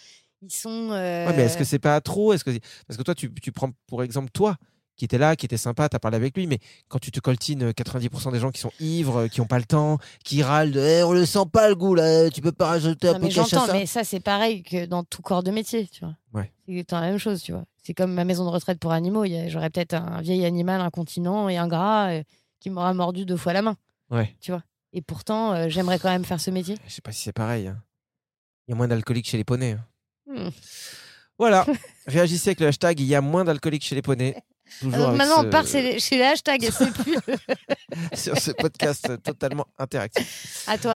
Ils sont. euh, Ouais, mais est-ce que c'est pas trop? Est-ce que parce que toi, tu, tu prends pour exemple toi qui était là, qui était sympa, t'as parlé avec lui, mais quand tu te coltines euh, 90% des gens qui sont ivres, euh, qui ont pas le temps, qui râlent, de, Eh, on le sent pas le goût là, tu peux pas rajouter un Non, peu mais de j'entends, mais ça, c'est pareil que dans tout corps de métier, tu vois. Ouais. C'est la même chose, tu vois. C'est comme ma maison de retraite pour animaux. J'aurais peut-être un vieil animal incontinent et ingrat euh, qui m'aura mordu deux fois la main, Ouais. tu vois. Et pourtant, euh, j'aimerais quand même faire ce métier. Je sais pas si c'est pareil. hein. Il y a moins d'alcooliques chez les poneys. hein. Hmm. Voilà. Réagissez avec le hashtag il y a moins d'alcooliques chez les poneys. Toujours maintenant, ce- on part chez les, chez les hashtags. C'est plus sur ce podcast totalement interactif. à toi.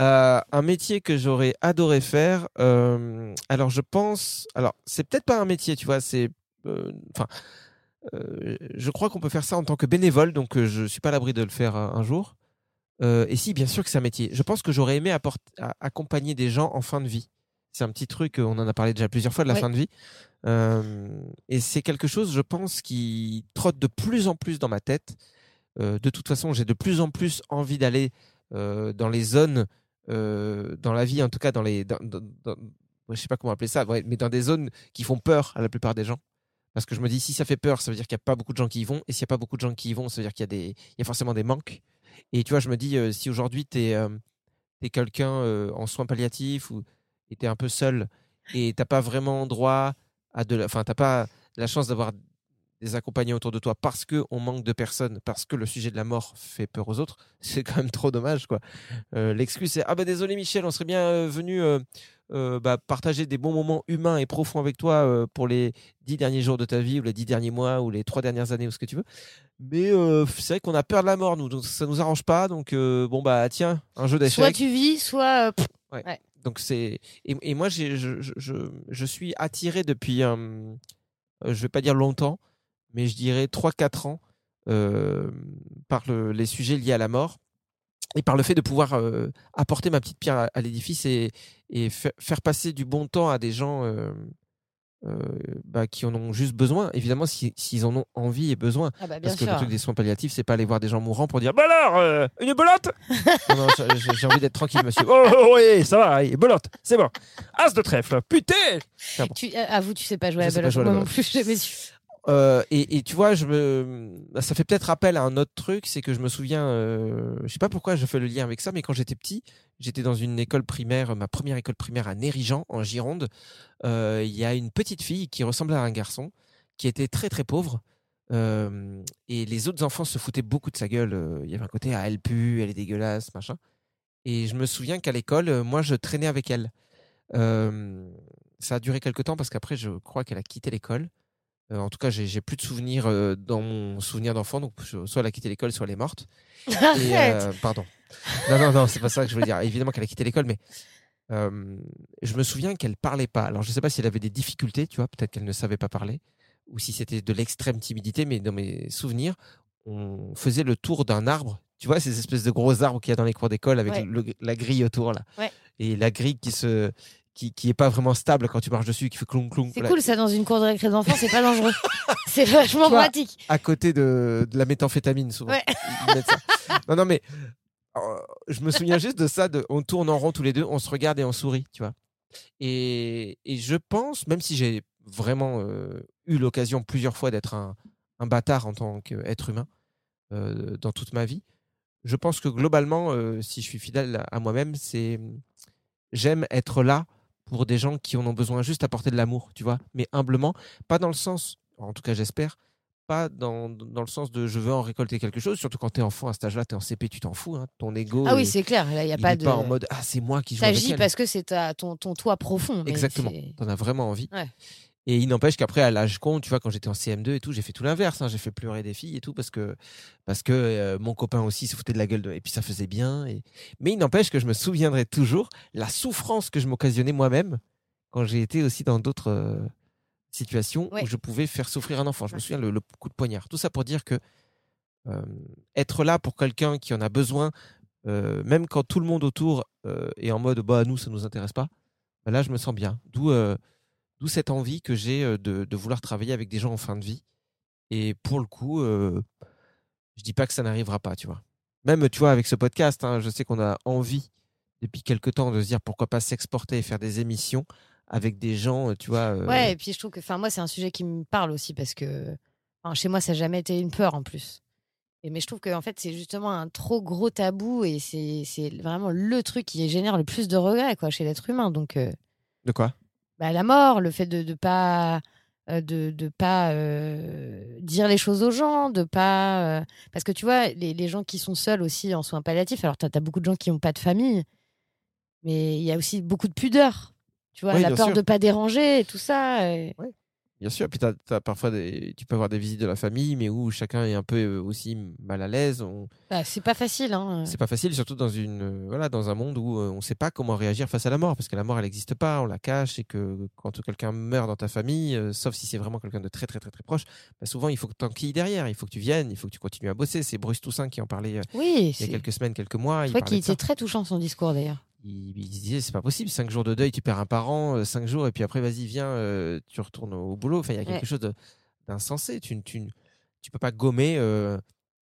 Euh, un métier que j'aurais adoré faire. euh, alors, je pense. Alors, c'est peut-être pas un métier, tu vois. C'est. euh, Enfin. euh, je crois qu'on peut faire ça en tant que bénévole, donc je suis pas à l'abri de le faire un jour. Et si, bien sûr que c'est un métier. Je pense que j'aurais aimé accompagner des gens en fin de vie. C'est un petit truc, on en a parlé déjà plusieurs fois de la Oui. fin de vie. Et c'est quelque chose, je pense, qui trotte de plus en plus dans ma tête. De toute façon, j'ai de plus en plus envie d'aller dans les zones, euh, dans la vie, en tout cas dans les, dans, dans- je sais pas comment appeler ça, mais dans des zones qui font peur à la plupart des gens. Parce que je me dis, si ça fait peur, ça veut dire qu'il n'y a pas beaucoup de gens qui y vont. Et s'il n'y a pas beaucoup de gens qui y vont, ça veut dire qu'il y, a y a forcément des manques. Et tu vois, je me dis, euh, si aujourd'hui tu es, quelqu'un euh, en soins palliatifs ou tu es un peu seul et tu n'as pas vraiment droit à de la. Enfin, tu pas la chance d'avoir des accompagnants autour de toi parce qu'on manque de personnes, parce que le sujet de la mort fait peur aux autres, c'est quand même trop dommage. quoi. Euh, L'excuse, c'est Ah bah désolé Michel, on serait bien euh, venu euh, euh, bah, partager des bons moments humains et profonds avec toi pour les dix derniers jours de ta vie, ou les dix derniers mois, ou les trois dernières années, ou ce que tu veux. Mais c'est vrai qu'on a peur de la mort, nous, donc ça nous arrange pas. Donc bon bah tiens, un jeu Soit d'échecs. tu vis, soit. pff, Ouais. Ouais. Donc c'est et, et moi je, je, je, suis attiré depuis je vais pas dire longtemps mais je dirais 3-4 ans euh, par le- les sujets liés à la mort et par le fait de pouvoir euh, apporter ma petite pierre à, à l'édifice et, et fa- faire passer du bon temps à des gens euh, bah, qui en ont juste besoin. Évidemment, si- s'ils en ont envie et besoin. Ah bah, Parce que le truc des soins palliatifs, c'est pas aller voir des gens mourants pour dire Bah alors, une belote? Non, non, j'ai- envie d'être tranquille, monsieur. Oh, oh, oui, ça va, belote, c'est bon. As de trèfle, putain bon. Tu, avoue, tu sais pas jouer Je à belote. Moi non plus, j'ai jamais su. Euh, et, tu vois, je me, bah, ça fait peut-être appel à un autre truc, c'est que je me souviens, euh, je sais pas pourquoi je fais le lien avec ça, mais quand j'étais petit, j'étais dans une école primaire, ma première école primaire à Nérigeant, en Gironde. Euh, Il y a une petite fille qui ressemblait à un garçon, qui était très très pauvre. euh, et les autres enfants se foutaient beaucoup de sa gueule. Il y avait un côté, ah, elle pue, elle est dégueulasse, machin. Et je me souviens qu'à l'école, moi, je traînais avec elle. Ça a duré quelques temps parce qu'après, je crois qu'elle a quitté l'école. Euh, en tout cas, j'ai plus de souvenirs euh, dans mon souvenir d'enfant. Donc, soit elle a quitté l'école, soit elle est morte. Et, euh, pardon. Non, non, non, c'est pas ça que je voulais dire. Évidemment qu'elle a quitté l'école, mais je me souviens qu'elle parlait pas. Alors, je sais pas si elle avait des difficultés, tu vois, peut-être qu'elle ne savait pas parler, ou si c'était de l'extrême timidité, mais dans mes souvenirs, on faisait le tour d'un arbre. Tu vois, ces espèces de gros arbres qu'il y a dans les cours d'école avec Ouais. le- la grille autour, là. Ouais. Et la grille qui se. Qui, qui est pas vraiment stable quand tu marches dessus, qui fait clong clong. C'est cool ça dans une cour de récré d'enfants, c'est pas dangereux. c'est vachement pratique. à côté de, de la méthamphétamine souvent. Ouais. Ils mettent ça. Non, non, mais euh, je me souviens juste de ça. De, on tourne en rond tous les deux, on se regarde et on sourit, tu vois. Et, et je pense, même si j'ai vraiment euh, eu l'occasion plusieurs fois d'être un, un bâtard en tant qu'être humain euh, dans toute ma vie, je pense que globalement, si je suis fidèle à, à moi-même, c'est j'aime être là pour des gens qui en ont besoin, juste apporter de l'amour, tu vois, mais humblement, pas dans le sens, en tout cas j'espère, pas dans, dans le sens de je veux en récolter quelque chose, surtout quand tu es enfant à cet âge-là, tu es en CP, tu t'en fous, hein, ton ego. Ah oui, est- c'est clair, là il y a il pas de. pas en mode ah c'est moi qui joue elle. parce que c'est ton, ton toit profond. Exactement. T'en as vraiment envie. Ouais. Et il n'empêche qu'après, à l'âge con, tu vois, quand j'étais en CM2 et tout, j'ai fait tout l'inverse. hein. J'ai fait pleurer des filles et tout parce que, parce que euh, mon copain aussi se foutait de la gueule de. Et puis ça faisait bien. Et... Mais il n'empêche que je me souviendrai toujours la souffrance que je m'occasionnais moi-même quand j'ai été aussi dans d'autres euh, situations Ouais. où je pouvais faire souffrir un enfant. Je me souviens le, le coup de poignard. Tout ça pour dire que euh, être là pour quelqu'un qui en a besoin, même quand tout le monde autour est en mode bah nous ça nous intéresse pas, bah, là je me sens bien. D'où d'où cette envie que j'ai de, de vouloir travailler avec des gens en fin de vie. Et pour le coup, euh, je dis pas que ça n'arrivera pas, tu vois. Même tu vois avec ce podcast, hein, je sais qu'on a envie depuis quelque temps de se dire pourquoi pas s'exporter et faire des émissions avec des gens, tu vois. euh, Ouais, et puis je trouve que, enfin, moi, c'est un sujet qui me parle aussi parce que, enfin, chez moi, ça n'a jamais été une peur en plus. Et mais je trouve que, en fait, c'est justement un trop gros tabou et c'est c'est vraiment le truc qui génère le plus de regrets, quoi, chez l'être humain. Donc, euh, De quoi? Bah, la mort, le fait de ne pas euh, de, de pas euh, dire les choses aux gens, de pas euh, parce que tu vois les, les gens qui sont seuls aussi en soins palliatifs. Alors tu as, beaucoup de gens qui n'ont pas de famille, mais il y a aussi beaucoup de pudeur. Tu vois Oui, la peur sûr. de pas déranger et tout ça. et- Bien sûr, puis t'as parfois des, tu peux avoir des visites de la famille, mais où chacun est un peu euh, aussi mal à l'aise. On... Bah, c'est pas facile. Hein. C'est pas facile, surtout dans une euh, voilà dans un monde où euh, on ne sait pas comment réagir face à la mort, parce que la mort elle n'existe pas, on la cache, et que quand quelqu'un meurt dans ta famille, euh, sauf si c'est vraiment quelqu'un de très très très très proche, bah, souvent il faut que tu enquilles derrière, il faut que tu viennes, il faut que tu continues à bosser. C'est Bruce Toussaint qui en parlait euh, Oui, il y a quelques semaines, quelques mois. je crois qu'il ça. était très touchant son discours d'ailleurs. Il, il disait c'est pas possible, cinq jours de deuil, tu perds un parent, euh, cinq jours et puis après vas-y viens, euh, tu retournes au boulot. Enfin il y a quelque Ouais. chose d'insensé. Tu, tu, tu peux pas gommer euh,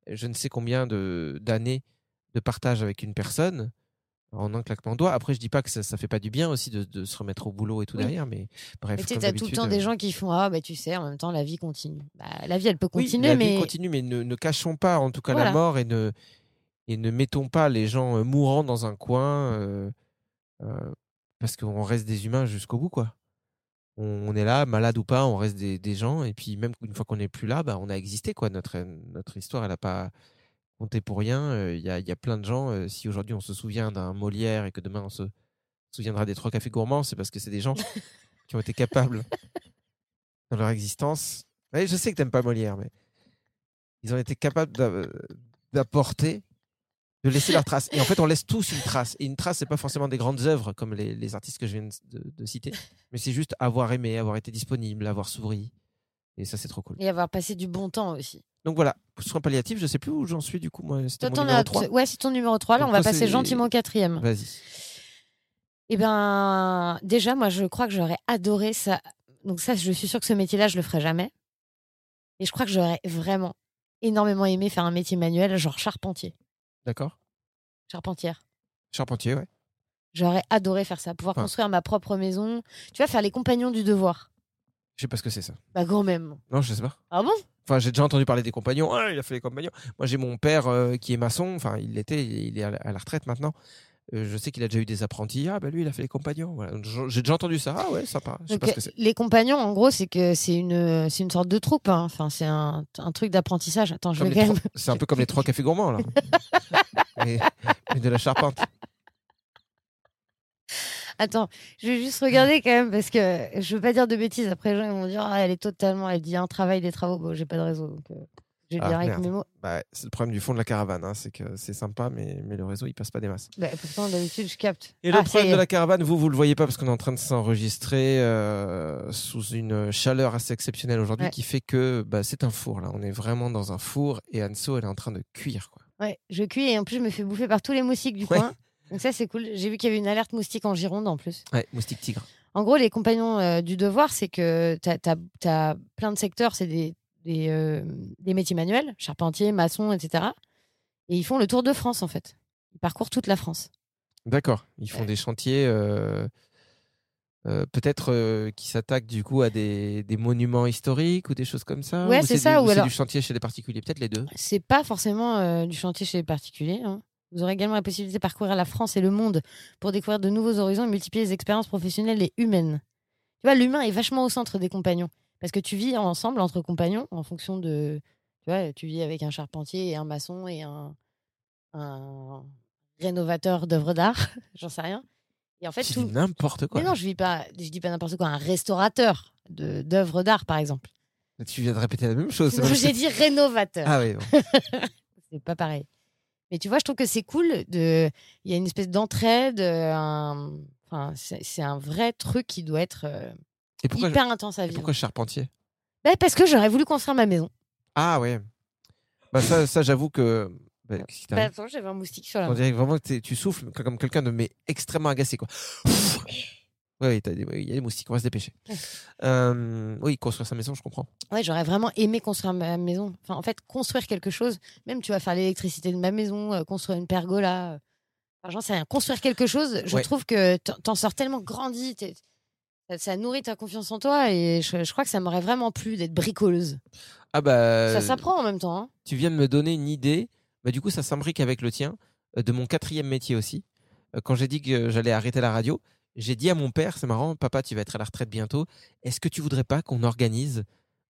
je ne sais combien de d'années de partage avec une personne en un claquement de doigts. Après je dis pas que ça, ça fait pas du bien aussi de, de se remettre au boulot et tout Oui. derrière, mais bref. Mais tu sais, t'as tout le temps euh, des gens qui font Ah, bah tu sais, en même temps, la vie continue. Bah, la vie, elle peut Oui, continuer, la mais. vie continue, mais ne, ne cachons pas en tout cas Voilà. la mort et ne, et ne mettons pas les gens euh, mourants dans un coin euh, euh, parce qu'on reste des humains jusqu'au bout. quoi. On, on est là, malade ou pas, on reste des, des gens et puis même une fois qu'on n'est plus là, bah, on a existé. quoi. Notre, notre histoire, elle n'a pas compté pour rien. Euh, Il y, a, y a plein de gens, si aujourd'hui on se souvient d'un Molière et que demain on se souviendra des trois cafés gourmands, c'est parce que c'est des gens qui ont été capables dans leur existence. Ouais, je sais que t'aimes pas Molière, mais ils ont été capables d'a- d'apporter, de laisser leur trace. Et en fait, on laisse tous une trace. Et une trace, c'est pas forcément des grandes œuvres comme les, les artistes que je viens de, de citer, mais c'est juste avoir aimé, avoir été disponible, avoir souri. Et ça, c'est trop cool. Et avoir passé du bon temps aussi. Donc voilà, soins palliatifs, je sais plus où j'en suis du coup. Moi, c'était Toi, mon numéro as- 3. Ouais, c'est ton numéro 3. Là, Donc on va toi, passer gentiment au quatrième. Vas-y. Eh ben, déjà, moi, je crois que j'aurais adoré ça. Donc ça, je suis sûre que ce métier-là, je le ferai jamais. Et je crois que j'aurais vraiment énormément aimé faire un métier manuel, genre charpentier, D'accord. charpentière. Charpentier, ouais. J'aurais adoré faire ça, pouvoir construire ma propre maison. Tu vois, faire les compagnons du devoir. Je sais pas ce que c'est ça. Bah, quand même. Non, je sais pas. Ah bon? Enfin, j'ai déjà entendu parler des compagnons. Ah, il a fait les compagnons. Moi, j'ai mon père euh, qui est maçon. Enfin, il l'était. Il est à la, à la retraite maintenant. Euh, je sais qu'il a déjà eu des apprentis. Ah, bah lui, il a fait les compagnons. Voilà. J'ai déjà entendu ça. Ah ouais, sympa. Je sais Donc, pas ce que c'est. les compagnons, en gros, c'est que c'est une, c'est une sorte de troupe. hein. Enfin, c'est un, un truc d'apprentissage. Attends, je trois- C'est un peu comme les trois cafés gourmands, là. mais, mais de la charpente. Attends, je vais juste regarder quand même parce que je veux pas dire de bêtises. Après, les gens ils vont dire ah, elle est totalement. Elle dit un travail, des travaux. Bon, j'ai pas de réseau. Donc, euh, je Ah, avec mes mots. Bah, c'est le problème du fond de la caravane. hein, c'est que c'est sympa, mais, mais le réseau, il passe pas des masses. Bah, pourtant, d'habitude, je capte. Et Ah, le ça problème de la caravane, vous, vous le voyez pas parce qu'on est en train de s'enregistrer euh, sous une chaleur assez exceptionnelle aujourd'hui Ouais. qui fait que bah, c'est un four. Là, on est vraiment dans un four et Anso, elle est en train de cuire. Quoi. Ouais, je cuis et en plus, je me fais bouffer par tous les moustiques du Ouais. coin. Donc, ça, c'est cool. J'ai vu qu'il y avait une alerte moustique en Gironde en plus. Ouais, moustique tigre. En gros, les compagnons euh, du devoir, c'est que tu as, plein de secteurs, c'est des, des, euh, des métiers manuels, charpentier, maçon, etc. Et ils font le tour de France, en fait. Ils parcourent toute la France. D'accord. Ils font des chantiers, euh, euh, peut-être euh, qui s'attaquent du coup à des, des monuments historiques ou des choses comme ça. Ouais, ou c'est du- ça, ou c'est alors- du chantier chez les particuliers, peut-être les deux? C'est pas forcément euh, du chantier chez les particuliers. hein. Vous aurez également la possibilité de parcourir la France et le monde pour découvrir de nouveaux horizons et multiplier les expériences professionnelles et humaines. Tu vois, l'humain est vachement au centre des compagnons. Parce que tu vis ensemble entre compagnons en fonction de. Tu vois, tu vis avec un charpentier et un maçon et un, un rénovateur d'œuvres d'art. J'en sais rien. Et en fait, Tu tout. n'importe quoi. Mais non, je vis pas, je dis pas n'importe quoi. Un restaurateur d'œuvres d'art, par exemple. Tu viens de répéter la même chose. j'ai dit rénovateur Ah oui. bon. c'est pas pareil. Mais tu vois, je trouve que c'est cool. De... Il y a une espèce d'entraide. euh, un- Enfin, c'est c'est un vrai truc qui doit être euh, Et pourquoi, hyper intense à et vivre. pourquoi charpentier? Bah, parce que j'aurais voulu construire ma maison. Ah ouais. Bah ça, ça j'avoue que. bah, Bah, attends, j'avais un moustique sur la On dirait vraiment que tu souffles comme quelqu'un de mais extrêmement agacé quoi. Oui, il y a des moustiques, on va se dépêcher. Ouais. Euh, oui, construire sa maison, je comprends. Ouais, j'aurais vraiment aimé construire ma maison. Enfin, en fait, construire quelque chose. Même, tu vas faire l'électricité de ma maison, euh, construire une pergola. euh, Enfin, j'en sais rien. Construire quelque chose, je Ouais. trouve que t'en- t'en sors tellement grandi. t'es- Ça, ça nourrit ta confiance en toi. Et je, je crois que ça m'aurait vraiment plu d'être bricoleuse. Ah bah. Ça s'apprend en même temps. hein. Tu viens de me donner une idée. Bah, du coup, ça s'imbrique avec le tien, euh, de mon quatrième métier aussi. Euh, Quand j'ai dit que j'allais arrêter la radio, j'ai dit à mon père, c'est marrant, papa, tu vas être à la retraite bientôt. Est-ce que tu voudrais pas qu'on organise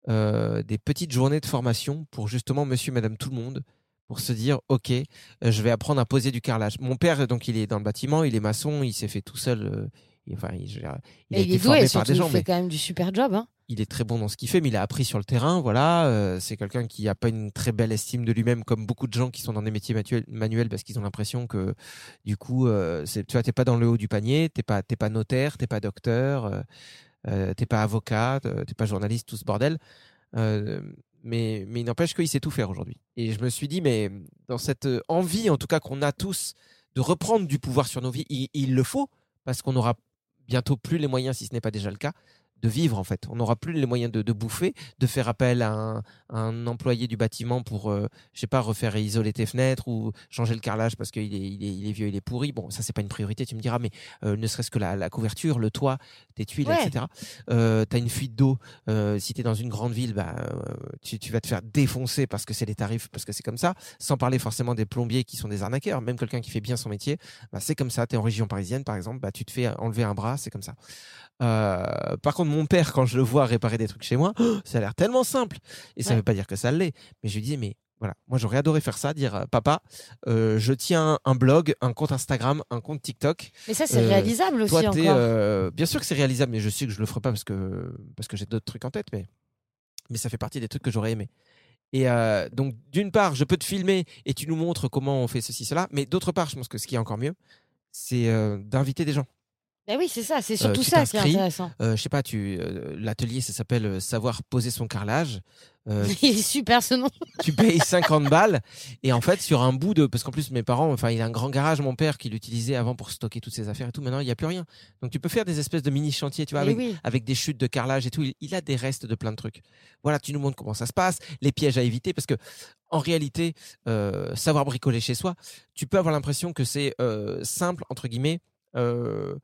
euh, des petites journées de formation pour justement monsieur, madame, tout le monde pour se dire, OK, euh, je vais apprendre à poser du carrelage. Mon père, donc, il est dans le bâtiment, il est maçon, il s'est fait tout seul. euh, il- enfin, a Et été il formé doué, par des gens, il fait mais quand même du super job. Hein. il est très bon dans ce qu'il fait, mais il a appris sur le terrain. Voilà, euh, c'est quelqu'un qui a pas une très belle estime de lui-même, comme beaucoup de gens qui sont dans des métiers manuels, parce qu'ils ont l'impression que, du coup, euh, tu vois, t'es pas dans le haut du panier, t'es pas, t'es pas notaire, t'es pas docteur, euh, euh, t'es pas avocat, t'es pas journaliste, tout ce bordel. Mais, mais il n'empêche qu'il sait tout faire aujourd'hui. Et je me suis dit, mais dans cette envie, en tout cas, qu'on a tous de reprendre du pouvoir sur nos vies. Il, il le faut parce qu'on aura bientôt plus les moyens, si ce n'est pas déjà le cas, de vivre en fait. On n'aura plus les moyens de, de bouffer, de faire appel à un, à un employé du bâtiment pour, euh, je sais pas, refaire et isoler tes fenêtres ou changer le carrelage parce qu'il est, il est, il est vieux, il est pourri. Bon, ça c'est pas une priorité, tu me diras, mais euh, ne serait-ce que la, la couverture, le toit, tes tuiles, Ouais. etc. Euh, tu as une fuite d'eau. Euh, si tu es dans une grande ville, bah, tu, tu vas te faire défoncer parce que c'est les tarifs, parce que c'est comme ça. Sans parler forcément des plombiers qui sont des arnaqueurs. Même quelqu'un qui fait bien son métier, bah, c'est comme ça. Tu es en région parisienne, par exemple, bah, tu te fais enlever un bras, c'est comme ça. Par contre, mon père, quand je le vois réparer des trucs chez moi, ça a l'air tellement simple. Et ça ne Ouais. veut pas dire que ça l'est. Mais je lui dis, mais voilà, moi j'aurais adoré faire ça, dire, euh, papa, euh, je tiens un blog, un compte Instagram, un compte TikTok. Mais ça, c'est Euh, réalisable aussi Toi, encore. euh, bien sûr que c'est réalisable, mais je sais que je le ferai pas parce que parce que j'ai d'autres trucs en tête, mais mais ça fait partie des trucs que j'aurais aimé. Et donc, d'une part, je peux te filmer et tu nous montres comment on fait ceci, cela, mais d'autre part, je pense que ce qui est encore mieux, c'est d'inviter des gens. Bah oui, c'est ça, c'est Euh, surtout tu ça qui est intéressant. Euh, je sais pas, tu euh, l'atelier, ça s'appelle euh, savoir poser son carrelage. Euh, Il est super ce nom. tu payes 50 balles et en fait sur un bout de parce qu'en plus mes parents enfin il a un grand garage mon père qui l'utilisait avant pour stocker toutes ses affaires et tout maintenant il n'y a plus rien donc tu peux faire des espèces de mini chantiers tu vois Eh avec, oui. avec des chutes de carrelage et tout il, il a des restes de plein de trucs voilà tu nous montres comment ça se passe les pièges à éviter parce que en réalité euh, savoir bricoler chez soi tu peux avoir l'impression que c'est euh, simple entre guillemets euh,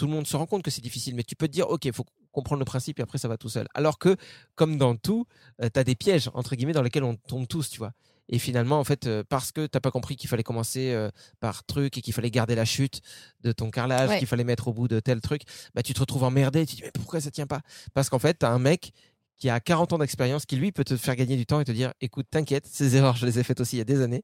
tout le monde se rend compte que c'est difficile, mais tu peux te dire, OK, il faut comprendre le principe et après ça va tout seul. Alors que, comme dans tout, tu as des pièges, entre guillemets, dans lesquels on tombe tous, tu vois. Et finalement, en fait, euh, parce que t'as pas compris qu'il fallait commencer euh, par truc et qu'il fallait garder la chute de ton carrelage, Ouais. qu'il fallait mettre au bout de tel truc, bah, tu te retrouves emmerdé. Tu te dis, mais pourquoi ça tient pas? Parce qu'en fait, tu as un mec qui a 40 ans d'expérience qui, lui, peut te faire gagner du temps et te dire, écoute, t'inquiète, ces erreurs, je les ai faites aussi il y a des années.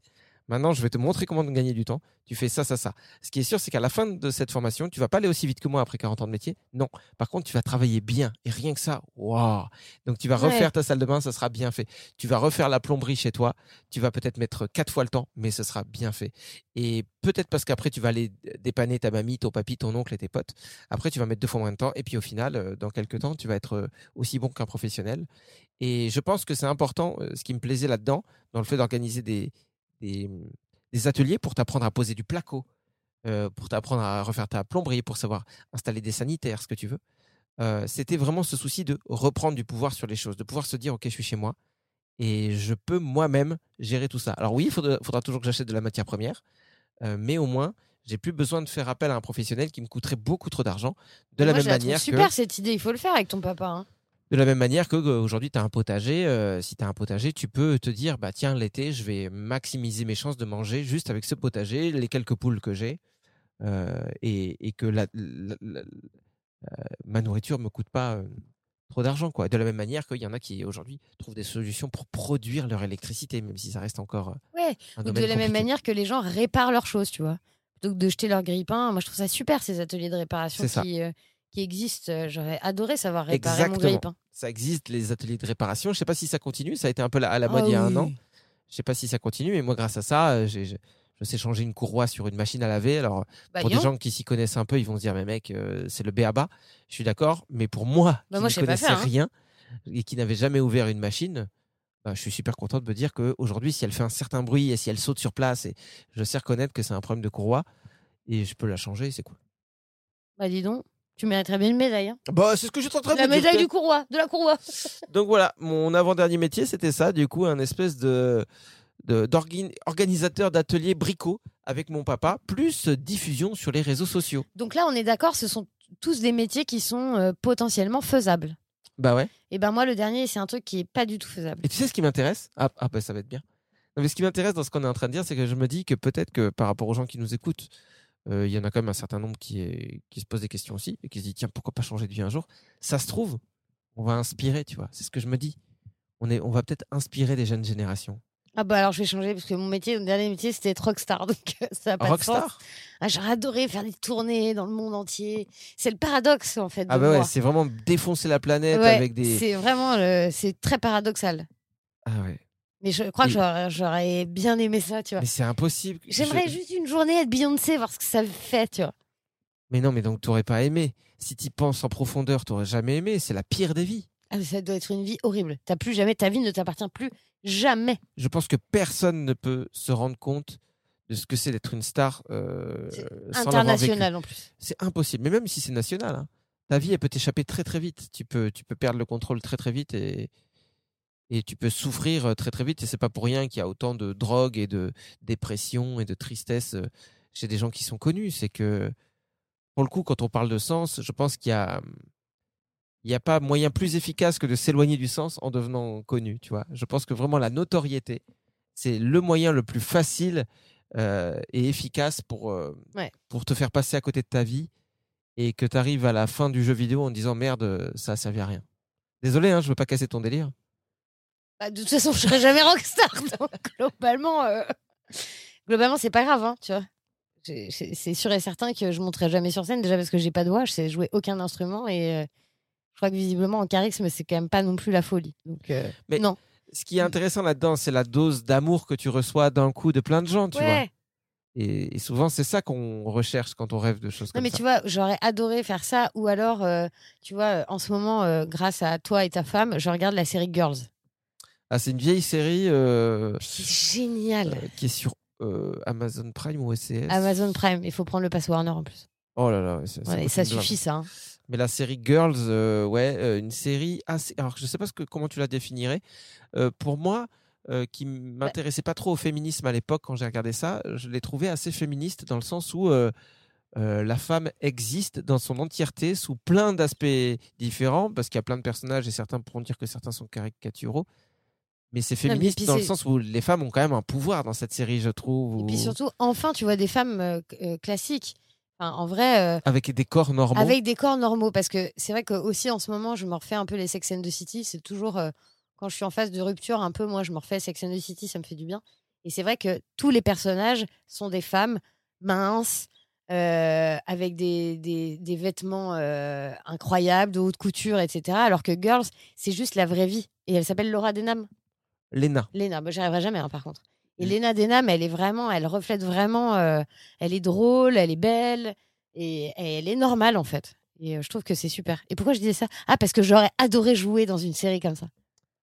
Maintenant, je vais te montrer comment gagner du temps. Tu fais ça, ça, ça. Ce qui est sûr, c'est qu'à la fin de cette formation, tu vas pas aller aussi vite que moi après 40 ans de métier. Non. Par contre, tu vas travailler bien. Et rien que ça, waouh. Donc, tu vas Ouais. refaire ta salle de bain, ça sera bien fait. Tu vas refaire la plomberie chez toi. Tu vas peut-être mettre quatre fois le temps, mais ce sera bien fait. Et peut-être parce qu'après, tu vas aller dépanner ta mamie, ton papy, ton oncle et tes potes. Après, tu vas mettre deux fois moins de temps. Et puis, au final, euh, dans quelques temps, tu vas être euh, aussi bon qu'un professionnel. Et je pense que c'est important, euh, ce qui me plaisait là-dedans, dans le fait d'organiser des, des, des ateliers pour t'apprendre à poser du placo, euh, pour t'apprendre à refaire ta plomberie, pour savoir installer des sanitaires, ce que tu veux. Euh, C'était vraiment ce souci de reprendre du pouvoir sur les choses, de pouvoir se dire, OK, je suis chez moi et je peux moi-même gérer tout ça. Alors oui, il faudra, faudra toujours que j'achète de la matière première, euh, mais au moins, j'ai plus besoin de faire appel à un professionnel qui me coûterait beaucoup trop d'argent. De la Moi, même je la manière que super cette idée, il faut le faire avec ton papa. hein. De la même manière que euh, aujourd'hui tu as un potager, euh, si tu as un potager, tu peux te dire bah tiens l'été, je vais maximiser mes chances de manger juste avec ce potager, les quelques poules que j'ai euh, et, et que la, la- la- ma nourriture me coûte pas euh, trop d'argent quoi. De la même manière qu'il y en a qui aujourd'hui trouvent des solutions pour produire leur électricité même si ça reste encore Ouais. un Ou de la même manière que les gens réparent leurs choses, tu vois. Plutôt que de jeter leur grille-pain. Moi, je trouve ça super, ces ateliers de réparation qui, qui existent. Euh, J'aurais adoré savoir réparer mon Exactement. grille-pain. Ça existe les ateliers de réparation. Je sais pas si ça continue. Ça a été un peu à la mode il y a Ah un an. Je sais pas si ça continue, mais moi, grâce à ça, euh, j'ai, je sais changer une courroie sur une machine à laver. Alors, Bah, pour des gens qui s'y connaissent un peu, ils vont se dire, mais mec, euh, c'est le béaba. Je suis d'accord, mais pour moi, Bah, qui moi, ne connaissais faire, hein. rien et qui n'avait jamais ouvert une machine, bah, je suis super content de me dire qu'aujourd'hui, si elle fait un certain bruit et si elle saute sur place, et je sais reconnaître que c'est un problème de courroie et je peux la changer, c'est cool. Bah, dis donc. Tu mériterais bien une médaille. hein. Bah, c'est ce que je suis en train de La médaille du courroie, de la courroie. Donc voilà, mon avant-dernier métier, c'était ça, du coup, un espèce de de- d'organi- organisateur d'ateliers bricot avec mon papa, plus diffusion sur les réseaux sociaux. Donc là, on est d'accord, ce sont tous des métiers qui sont euh, potentiellement faisables. Bah ouais. Et ben moi, le dernier, c'est un truc qui est pas du tout faisable. Et tu sais ce qui m'intéresse? Ah, ah bah ça va être bien. Non, mais ce qui m'intéresse dans ce qu'on est en train de dire, c'est que je me dis que peut-être que par rapport aux gens qui nous écoutent, il y en a quand même un certain nombre qui, est, qui se posent des questions aussi et qui se disent tiens pourquoi pas changer de vie un jour? Ça se trouve, on va inspirer, tu vois. C'est ce que je me dis. On est, on va peut-être inspirer des jeunes générations. Ah bah alors je vais changer parce que mon métier, mon dernier métier, c'était être rockstar. Donc euh, ça a pas de sens. Rockstar. Ah, J'aurais adoré faire des tournées dans le monde entier. C'est le paradoxe en fait. De Ah bah ouais, c'est vraiment défoncer la planète Ouais, avec des. C'est vraiment, le- c'est très paradoxal. Ah ouais. Mais je crois que j'aurais- bien aimé ça, tu vois. Mais c'est impossible. J'aimerais Je- juste une journée être Beyoncé, voir ce que ça fait, tu vois. Mais non, mais donc t'aurais pas aimé. Si tu penses en profondeur, t'aurais jamais aimé. C'est la pire des vies. Ah, mais ça doit être une vie horrible. T'as plus jamais, ta vie ne t'appartient plus jamais. Je pense que personne ne peut se rendre compte de ce que c'est d'être une star euh, C'est sans l'avoir vécu. International en plus. C'est impossible. Mais même si c'est national, hein, ta vie, elle peut t'échapper très très vite. Tu peux, tu peux perdre le contrôle très très vite et, et tu peux souffrir très très vite. Et c'est pas pour rien qu'il y a autant de drogue et de dépression et de tristesse chez des gens qui sont connus. C'est que, pour le coup, quand on parle de sens, je pense qu'il y a, il n'y a pas moyen plus efficace que de s'éloigner du sens en devenant connu. Tu vois, je pense que vraiment la notoriété, c'est le moyen le plus facile euh, et efficace pour, euh, Ouais. pour te faire passer à côté de ta vie et que tu arrives à la fin du jeu vidéo en disant merde, ça a servi à rien. Désolé, hein, je veux pas casser ton délire. Bah, de toute façon, je serai jamais rockstar. Donc, globalement, euh, globalement, c'est pas grave, hein, tu vois. C'est sûr et certain que je monterai jamais sur scène, déjà parce que j'ai pas de voix, je sais jouer aucun instrument et euh, je crois que visiblement en charisme, c'est quand même pas non plus la folie. Donc, euh, Mais non. Ce qui est intéressant là-dedans, c'est la dose d'amour que tu reçois d'un coup de plein de gens, tu vois. Ouais. Et, et souvent, c'est ça qu'on recherche quand on rêve de choses Non, comme mais ça. tu vois, j'aurais adoré faire ça. Ou alors, euh, tu vois, en ce moment, euh, grâce à toi et ta femme, je regarde la série Girls. Ah, c'est une vieille série euh, C'est génial. euh, qui est sur euh, Amazon Prime ou SCS. Amazon Prime, il faut prendre le pass Warner en plus. Oh là là, ça Ouais, ça suffit, ça. hein. Mais la série Girls, euh, ouais, euh, une série assez. Alors, je sais pas ce que, comment tu la définirais. Pour moi, euh, qui m'intéressait pas trop au féminisme à l'époque quand j'ai regardé ça, je l'ai trouvé assez féministe dans le sens où euh, euh, la femme existe dans son entièreté sous plein d'aspects différents, parce qu'il y a plein de personnages et certains pourront dire que certains sont caricaturaux. Mais c'est Non, mais féministe dans le sens où les femmes ont quand même un pouvoir dans cette série, je trouve. Et puis surtout, enfin, tu vois des femmes euh, euh, classiques. Enfin, en vrai, euh, Avec des corps normaux. avec des corps normaux. Parce que c'est vrai que aussi en ce moment, je me refais un peu les Sex and the City. C'est toujours euh, quand je suis en phase de rupture, un peu, moi, je me refais Sex and the City, ça me fait du bien. Et c'est vrai que tous les personnages sont des femmes minces, euh, avec des, des, des vêtements euh, incroyables, de haute couture, etc. Alors que Girls, c'est juste la vraie vie. Et elle s'appelle Laura Denham. Lena. Lena, moi j'y arriverai jamais hein, par contre. Et Mm. Lena Denham, elle est vraiment, elle reflète vraiment, euh, elle est drôle, elle est belle et, et elle est normale en fait. Et euh, je trouve que c'est super. Et pourquoi je disais ça? Ah parce que j'aurais adoré jouer dans une série comme ça.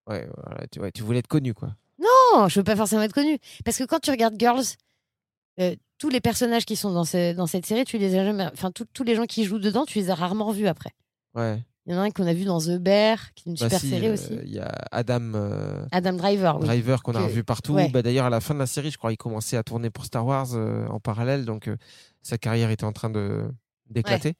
Ouais, voilà, tu, ouais, tu voulais être connu, quoi. Non, je veux pas forcément être connue. Parce que quand tu regardes Girls, euh, tous les personnages qui sont dans, ce- dans cette série, tu les as jamais, enfin tous les gens qui jouent dedans, tu les as rarement vus après. Ouais. Il y en a un qu'on a vu dans The Bear, qui est une Bah super si, série euh, aussi. Il y a Adam euh, Adam Driver, oui. Driver qu'on a Que- revu partout. ouais. Bah, D'ailleurs, à la fin de la série, je crois qu'il commençait à tourner pour Star Wars euh, en parallèle. Donc, sa carrière était en train de d'éclater.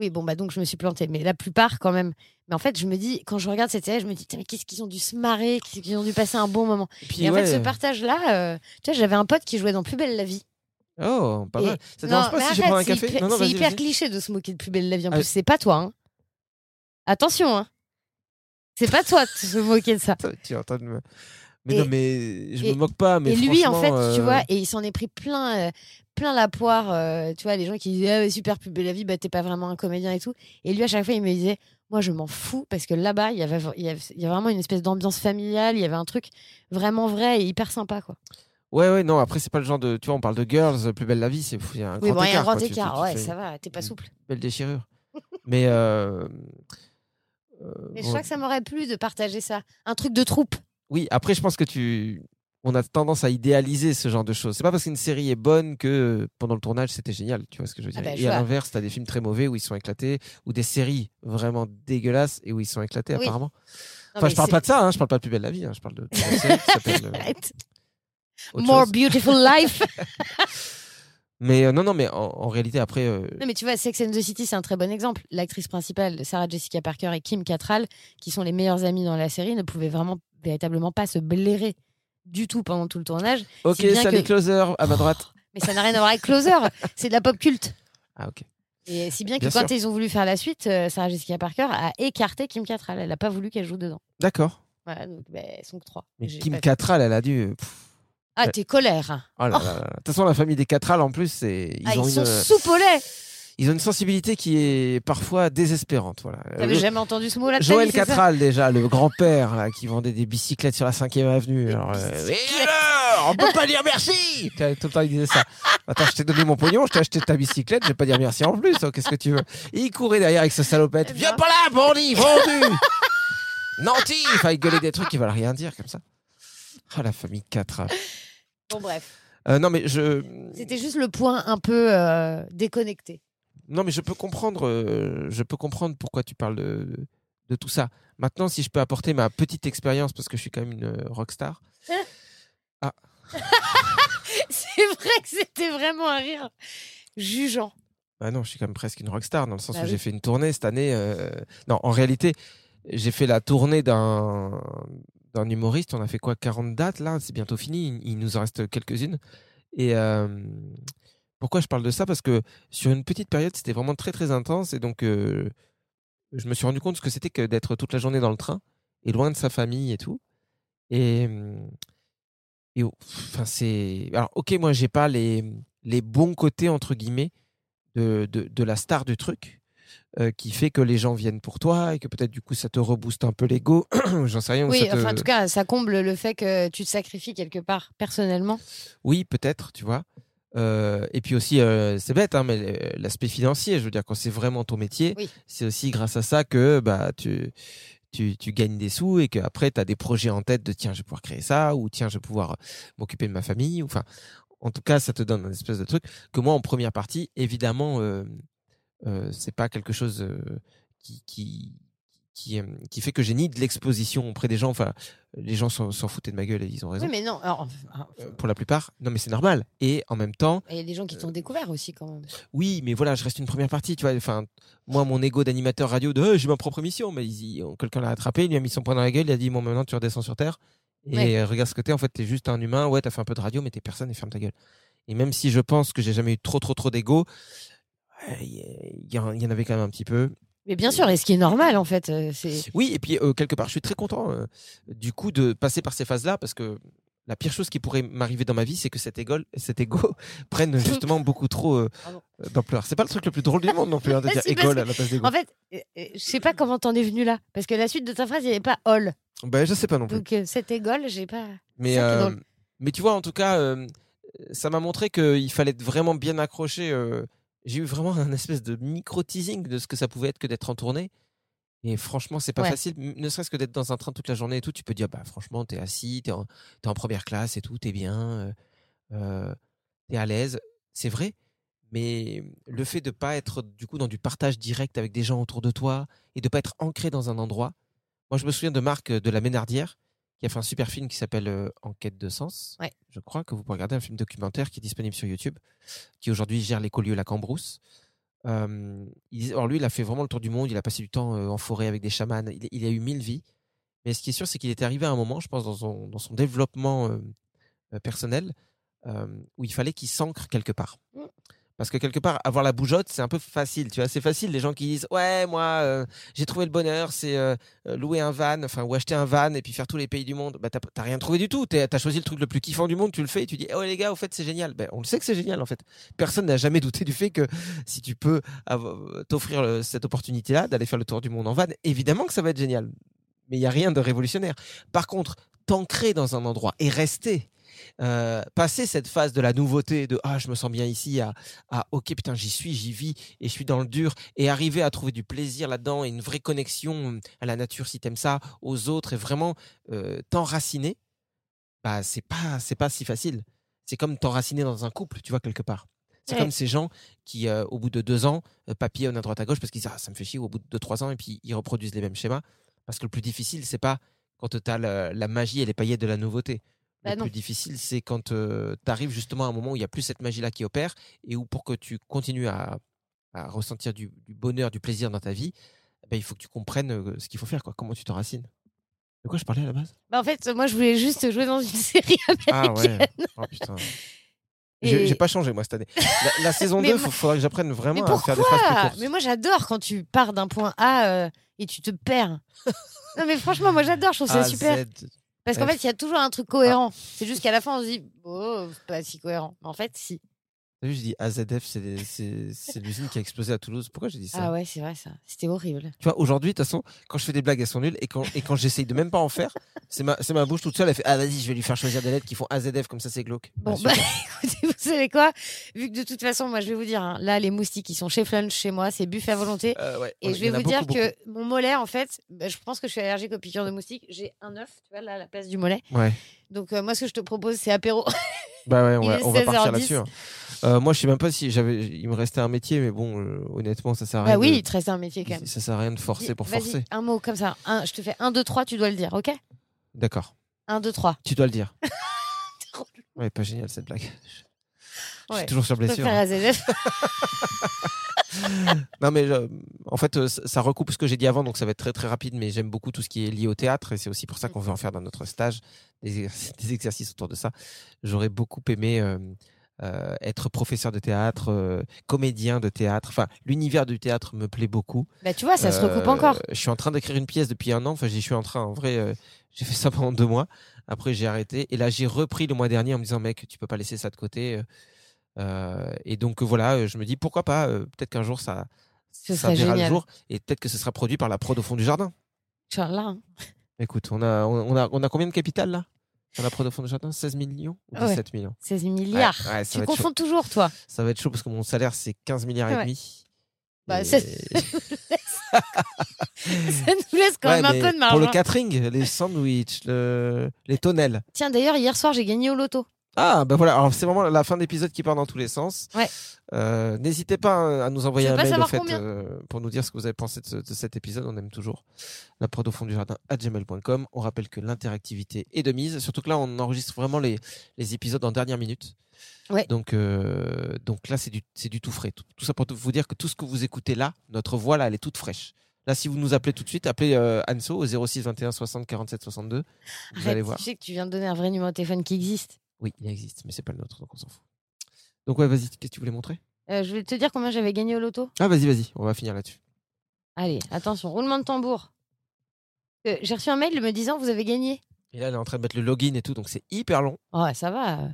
Oui, bon, bah donc je me suis plantée. Mais la plupart, quand même. Mais en fait, je me dis, quand je regarde cette série, je me dis, mais qu'est-ce qu'ils ont dû se marrer, qu'est-ce qu'ils ont dû passer un bon moment. Et puis, Et en ouais, fait, ce partage-là, tu vois, j'avais un pote qui jouait dans Plus belle la vie. Oh, pas Et- mal. Ça te Non, dérange pas si je prends un c'est café? hyper- Non, non, C'est hyper vas-y. cliché de se moquer de Plus belle la vie. En Ah. plus, c'est pas toi. Hein. Attention, hein. C'est pas toi de se moquer de ça. Tu es en train de me... Mais Et- non, mais je et- me moque pas. Mais et lui, en fait, tu euh, vois, et il s'en est pris plein, euh, plein la poire. euh, tu vois, les gens qui disaient ah, super plus belle la vie, bah t'es pas vraiment un comédien et tout. Et lui, à chaque fois, il me disait, moi, je m'en fous parce que là-bas, il y avait, il y avait, vraiment une espèce d'ambiance familiale. Il y avait un truc vraiment vrai et hyper sympa, quoi. Ouais, ouais, non, après, c'est pas le genre de. Tu vois, on parle de Girls, plus belle la vie, c'est il y a un oui, grand bon, il y a un écart. grand quoi. Tu- tu- écart. tu ouais, ça va. T'es pas souple. Belle déchirure. mais. Euh, Mais je crois que ça m'aurait plu de partager ça. Un truc de troupe. Oui, après, je pense que tu. On a tendance à idéaliser ce genre de choses. C'est pas parce qu'une série est bonne que pendant le tournage c'était génial, tu vois ce que je veux Ah dire. bah, je et à vois. l'inverse, t'as des films très mauvais où ils sont éclatés, ou des séries vraiment dégueulasses et où ils sont éclatés Oui. apparemment. Non, Enfin, je parle pas de ça, hein, je parle pas de plus belle la vie, hein, je parle de, de la série qui s'appelle euh, More chose. beautiful life. Mais euh, non, non, mais en, en réalité après, euh, Non, mais tu vois, Sex and the City, c'est un très bon exemple. L'actrice principale, Sarah Jessica Parker et Kim Cattrall, qui sont les meilleures amies dans la série, ne pouvaient vraiment, véritablement pas se blairer du tout pendant tout le tournage. ok, salut que- closer à ma droite. Mais ça n'a rien à voir avec Closer. c'est de la pop culte. Ah ok. Et si bien que Bien quand sûr. ils ont voulu faire la suite, euh, Sarah Jessica Parker a écarté Kim Cattrall. Elle n'a pas voulu qu'elle joue dedans. D'accord. Voilà, donc ben, elles sont que trois. Mais Kim Cattrall, elle a dû. pff, Ah, t'es colère. Oh là là là. De toute façon, la famille des Cattrall, en plus, c'est ils ah, ont ils une, sont au lait. ils ont une sensibilité qui est parfois désespérante. Voilà. T'avais Le- jamais entendu ce mot-là de ta Joël Cattrall, déjà, le grand-père là, qui vendait des bicyclettes sur la 5ème avenue. Alors, euh, et alors On peut pas dire merci Tout le temps, il disait ça. Attends, je t'ai donné mon pognon, je t'ai acheté ta bicyclette, je vais pas dire merci en plus. oh, Qu'est-ce que tu veux Et il courait derrière avec ce salopette. Eh ben. Viens pas là, bandit, vendu Nanti il gueulait des trucs qui veulent rien dire comme ça. Ah, la famille Cattrall. Bon, bref. Euh, non, mais je. C'était juste le point un peu euh, déconnecté. Non, mais je peux comprendre. euh, je peux comprendre pourquoi tu parles de, de tout ça. Maintenant, si je peux apporter ma petite expérience, parce que je suis quand même une euh, rockstar. C'est vrai que c'était vraiment un rire jugeant. Bah non, je suis quand même presque une rockstar dans le sens Bah où oui. j'ai fait une tournée cette année. euh, Non, en réalité, j'ai fait la tournée d'un d'un humoriste. On a fait quoi 40 dates là C'est bientôt fini. Il, nous en reste quelques-unes. Et pourquoi je parle de ça? Parce que sur une petite période, c'était vraiment très très intense. Et donc, je me suis rendu compte ce que c'était que d'être toute la journée dans le train et loin de sa famille et tout. Et, et enfin, c'est. Alors, ok, moi, j'ai pas les, bons côtés, entre guillemets, de, de, de la star du truc, euh, qui fait que les gens viennent pour toi et que peut-être, du coup, ça te rebooste un peu l'ego. J'en sais rien. ou Oui, te- enfin, en tout cas, ça comble le fait que tu te sacrifies quelque part, personnellement. Oui, peut-être, tu vois. Euh, et puis aussi, euh, c'est bête, hein, mais l'aspect financier, je veux dire, quand c'est vraiment ton métier, Oui. c'est aussi grâce à ça que bah, tu, tu, tu gagnes des sous et qu'après, tu as des projets en tête de tiens, je vais pouvoir créer ça, ou tiens, je vais pouvoir m'occuper de ma famille. ou Enfin, en tout cas, ça te donne un espèce de truc que moi, en première partie, évidemment, euh, c'est pas quelque chose euh, qui, qui, qui, euh, qui fait que j'ai ni de l'exposition auprès des gens. Enfin, les gens s'en foutaient de ma gueule et ils ont raison. Oui, mais non. alors, Euh, pour la plupart. Non, mais c'est normal. Et en même temps, Il y a des gens qui t'ont découvert aussi, quand même. oui, mais voilà, je reste une première partie, tu vois. Enfin, moi, mon ego d'animateur radio, de Euh, j'ai ma propre émission, mais quelqu'un l'a attrapé, il lui a mis son poing dans la gueule, il a dit bon, maintenant tu redescends sur terre et Ouais. euh, regarde ce que t'es. En fait, t'es juste un humain. Ouais, t'as fait un peu de radio, mais t'es personne et ferme ta gueule. Et même si je pense que j'ai jamais eu trop, trop, trop d'ego, euh, il y, en- il y en avait quand même un petit peu. Mais bien sûr, et ce qui est normal, en fait, euh. Oui, et puis euh, quelque part, je suis très content euh, du coup de passer par ces phases-là parce que la pire chose qui pourrait m'arriver dans ma vie, c'est que cet ego, cet ego prenne justement beaucoup trop euh, d'ampleur. C'est pas le truc le plus drôle du monde non plus hein, de dire parce ego que- à la place d'ego. En fait, euh, euh, je sais pas comment t'en es venu là. Parce que la suite de ta phrase, il n'y avait pas all. Ben, je sais pas non plus. Donc, euh, cet égole, j'ai pas. Mais, euh, mais tu vois, en tout cas, euh, ça m'a montré qu'il fallait être vraiment bien accroché. J'ai eu vraiment un espèce de micro-teasing de ce que ça pouvait être que d'être en tournée. Et franchement, c'est pas Ouais. facile. Ne serait-ce que d'être dans un train toute la journée et tout, tu peux dire, bah franchement, t'es assis, t'es en, t'es en première classe et tout, t'es bien, euh, euh, t'es à l'aise. C'est vrai. Mais le fait de pas être du coup dans du partage direct avec des gens autour de toi et de pas être ancré dans un endroit. Moi, je me souviens de Marc euh, de la Ménardière qui a fait un super film qui s'appelle euh, Enquête de sens. Ouais. Je crois que vous pouvez regarder un film documentaire qui est disponible sur YouTube, qui aujourd'hui gère l'écolieu La Cambrousse. Euh, il- alors lui, il a fait vraiment le tour du monde. Il a passé du temps euh, en forêt avec des chamans. Il, il a eu mille vies. Mais ce qui est sûr, c'est qu'il est arrivé à un moment, je pense, dans son, dans son développement euh, personnel, où il fallait qu'il s'ancre quelque part. Mm. Parce que quelque part, avoir la bougeotte, c'est un peu facile. Tu vois, c'est facile. Les gens qui disent, ouais, moi, euh, j'ai trouvé le bonheur, c'est euh, euh, louer un van, enfin, ou acheter un van et puis faire tous les pays du monde. Bah, t'as rien trouvé du tout. T'as choisi le truc le plus kiffant du monde, tu le fais et tu dis, oh les gars, au fait, c'est génial. Ben, on le sait que c'est génial, en fait. Personne n'a jamais douté du fait que si tu peux t'offrir cette opportunité-là d'aller faire le tour du monde en van, évidemment que ça va être génial. Mais il n'y a rien de révolutionnaire. Par contre, t'ancrer dans un endroit et rester, euh, passer cette phase de la nouveauté, de ah, je me sens bien ici, à, à ok, putain, j'y suis, j'y vis et je suis dans le dur, et arriver à trouver du plaisir là-dedans et une vraie connexion à la nature, si t'aimes ça, aux autres, et vraiment euh, t'enraciner, bah, c'est pas, c'est pas si facile. C'est comme t'enraciner dans un couple, tu vois, quelque part. C'est Ouais. comme ces gens qui, euh, au bout de deux ans, papillonnent à droite à gauche parce qu'ils disent ah, ça me fait chier, au bout de deux, trois ans, et puis ils reproduisent les mêmes schémas. Parce que le plus difficile, c'est pas quand tu as la, la magie et les paillettes de la nouveauté. Bah le non. plus difficile, c'est quand tu arrives justement à un moment où il n'y a plus cette magie-là qui opère et où pour que tu continues à, à ressentir du, du bonheur, du plaisir dans ta vie, ben, il faut que tu comprennes euh, ce qu'il faut faire, quoi. comment tu t'enracines. De quoi je parlais à la base? Bah, en fait, moi, je voulais juste jouer dans une série Ah américaine. ouais. Oh putain. J'ai Et- j'ai pas changé moi cette année. La, la saison Mais 2, il faudra que j'apprenne vraiment à faire des phrases plus pourquoi? courtes. Mais moi, j'adore quand tu pars d'un point A euh, et tu te perds. non, mais franchement, moi, j'adore. Je trouve ça super. Z. Parce qu'en fait, il y a toujours un truc cohérent. C'est juste qu'à la fin, on se dit, oh, c'est pas si cohérent. Mais en fait, si. T'as vu, je dis AZF, c'est l'usine qui a explosé à Toulouse. Pourquoi j'ai dit ça Ah ouais, c'est vrai, ça. C'était horrible. Tu vois, aujourd'hui, de toute façon, quand je fais des blagues, elles sont nulles. Et quand, et quand j'essaye de même pas en faire, c'est ma, ma bouche toute seule. Elle fait Ah, vas-y, je vais lui faire choisir des lettres qui font AZF, comme ça, c'est glauque. Bon, super. bah, écoutez, vous savez quoi? Vu que de toute façon, moi, je vais vous dire, hein, là, les moustiques, ils sont chez Flunch, chez moi, c'est buffet à volonté. Euh, ouais, Et on- je vais vous dire beaucoup, que mon mollet, en fait, bah, je pense que je suis allergique aux piqûres de moustiques. J'ai un œuf, tu vois, là, à la place du mollet. Ouais. Donc, euh, moi, ce que je te propose, c'est apéro. Bah ouais, on va, on va 16h10. partir là-dessus. Euh, moi, je sais même pas si j'avais, il me restait un métier, mais bon, euh, honnêtement, ça sert à rien. Bah oui, de- il te reste un métier quand même. Ça sert à rien de forcer pour forcer. Un mot comme ça. Un, je te fais 1, 2, 3, tu dois le dire, ok? D'accord. 1, 2, 3. Tu dois le dire. ouais, pas génial cette blague. Je Ouais. suis toujours sur blessure. hein. Non, mais euh, en fait, ça recoupe ce que j'ai dit avant, donc ça va être très très rapide. Mais j'aime beaucoup tout ce qui est lié au théâtre, et c'est aussi pour ça qu'on veut en faire dans notre stage des, exercices- des exercices autour de ça. J'aurais beaucoup aimé euh, euh, être professeur de théâtre, euh, comédien de théâtre. Enfin, l'univers du théâtre me plaît beaucoup. bah tu vois, ça se recoupe Euh, encore. Je suis en train d'écrire une pièce depuis un an. Enfin, j'y suis en train. En vrai, j'ai fait ça pendant deux mois. Après, j'ai arrêté. Et là, j'ai repris le mois dernier en me disant, mec, tu peux pas laisser ça de côté. Et donc, voilà, je me dis, pourquoi pas Peut-être qu'un jour, ça, Ce ça verra le génial. jour. Et peut-être que ce sera produit par la prod au fond du jardin. Inch'Allah. Écoute, on a, on a, on a combien de capital là? La prod au fond du jardin 16 millions ou Ouais. 17 millions 16 milliards. Ouais, ouais, tu confonds toujours, toi. Ça va être chaud parce que mon salaire, c'est 15 milliards et Ouais. demi. Bah, Et- Ça nous laisse quand Ouais, même un peu de marge. Pour le hein. catering, les sandwichs, le- les tonnelles. Tiens, d'ailleurs, hier soir, j'ai gagné au loto. Ah, ben voilà, alors c'est vraiment la fin d'épisode qui part dans tous les sens. Ouais. Euh, N'hésitez pas hein, à nous envoyer un mail au fait, euh, pour nous dire ce que vous avez pensé de, ce- de cet épisode. On aime toujours la prod au fond du jardin à gmail.com. On rappelle que l'interactivité est de mise, surtout que là, on enregistre vraiment les, les épisodes en dernière minute. Ouais. Donc, euh, donc là, c'est du, du tout frais. Tout, tout ça pour vous dire que tout ce que vous écoutez là, notre voix là, elle est toute fraîche. Là, si vous nous appelez tout de suite, appelez euh, Anso au 06 21 60 47 62. Vous Arrête, allez voir. Tu sais que tu viens de donner un vrai numéro de téléphone qui existe. Oui, il existe, mais c'est pas le nôtre, donc on s'en fout. Donc ouais, vas-y, qu'est-ce que tu voulais montrer? Euh, je voulais te dire combien j'avais gagné au loto. Ah, vas-y, vas-y, on va finir là-dessus. Allez, attention, roulement de tambour. Euh, j'ai reçu un mail me disant vous avez gagné. Et là, elle est en train de mettre le login et tout, donc c'est hyper long. Ouais, ça va.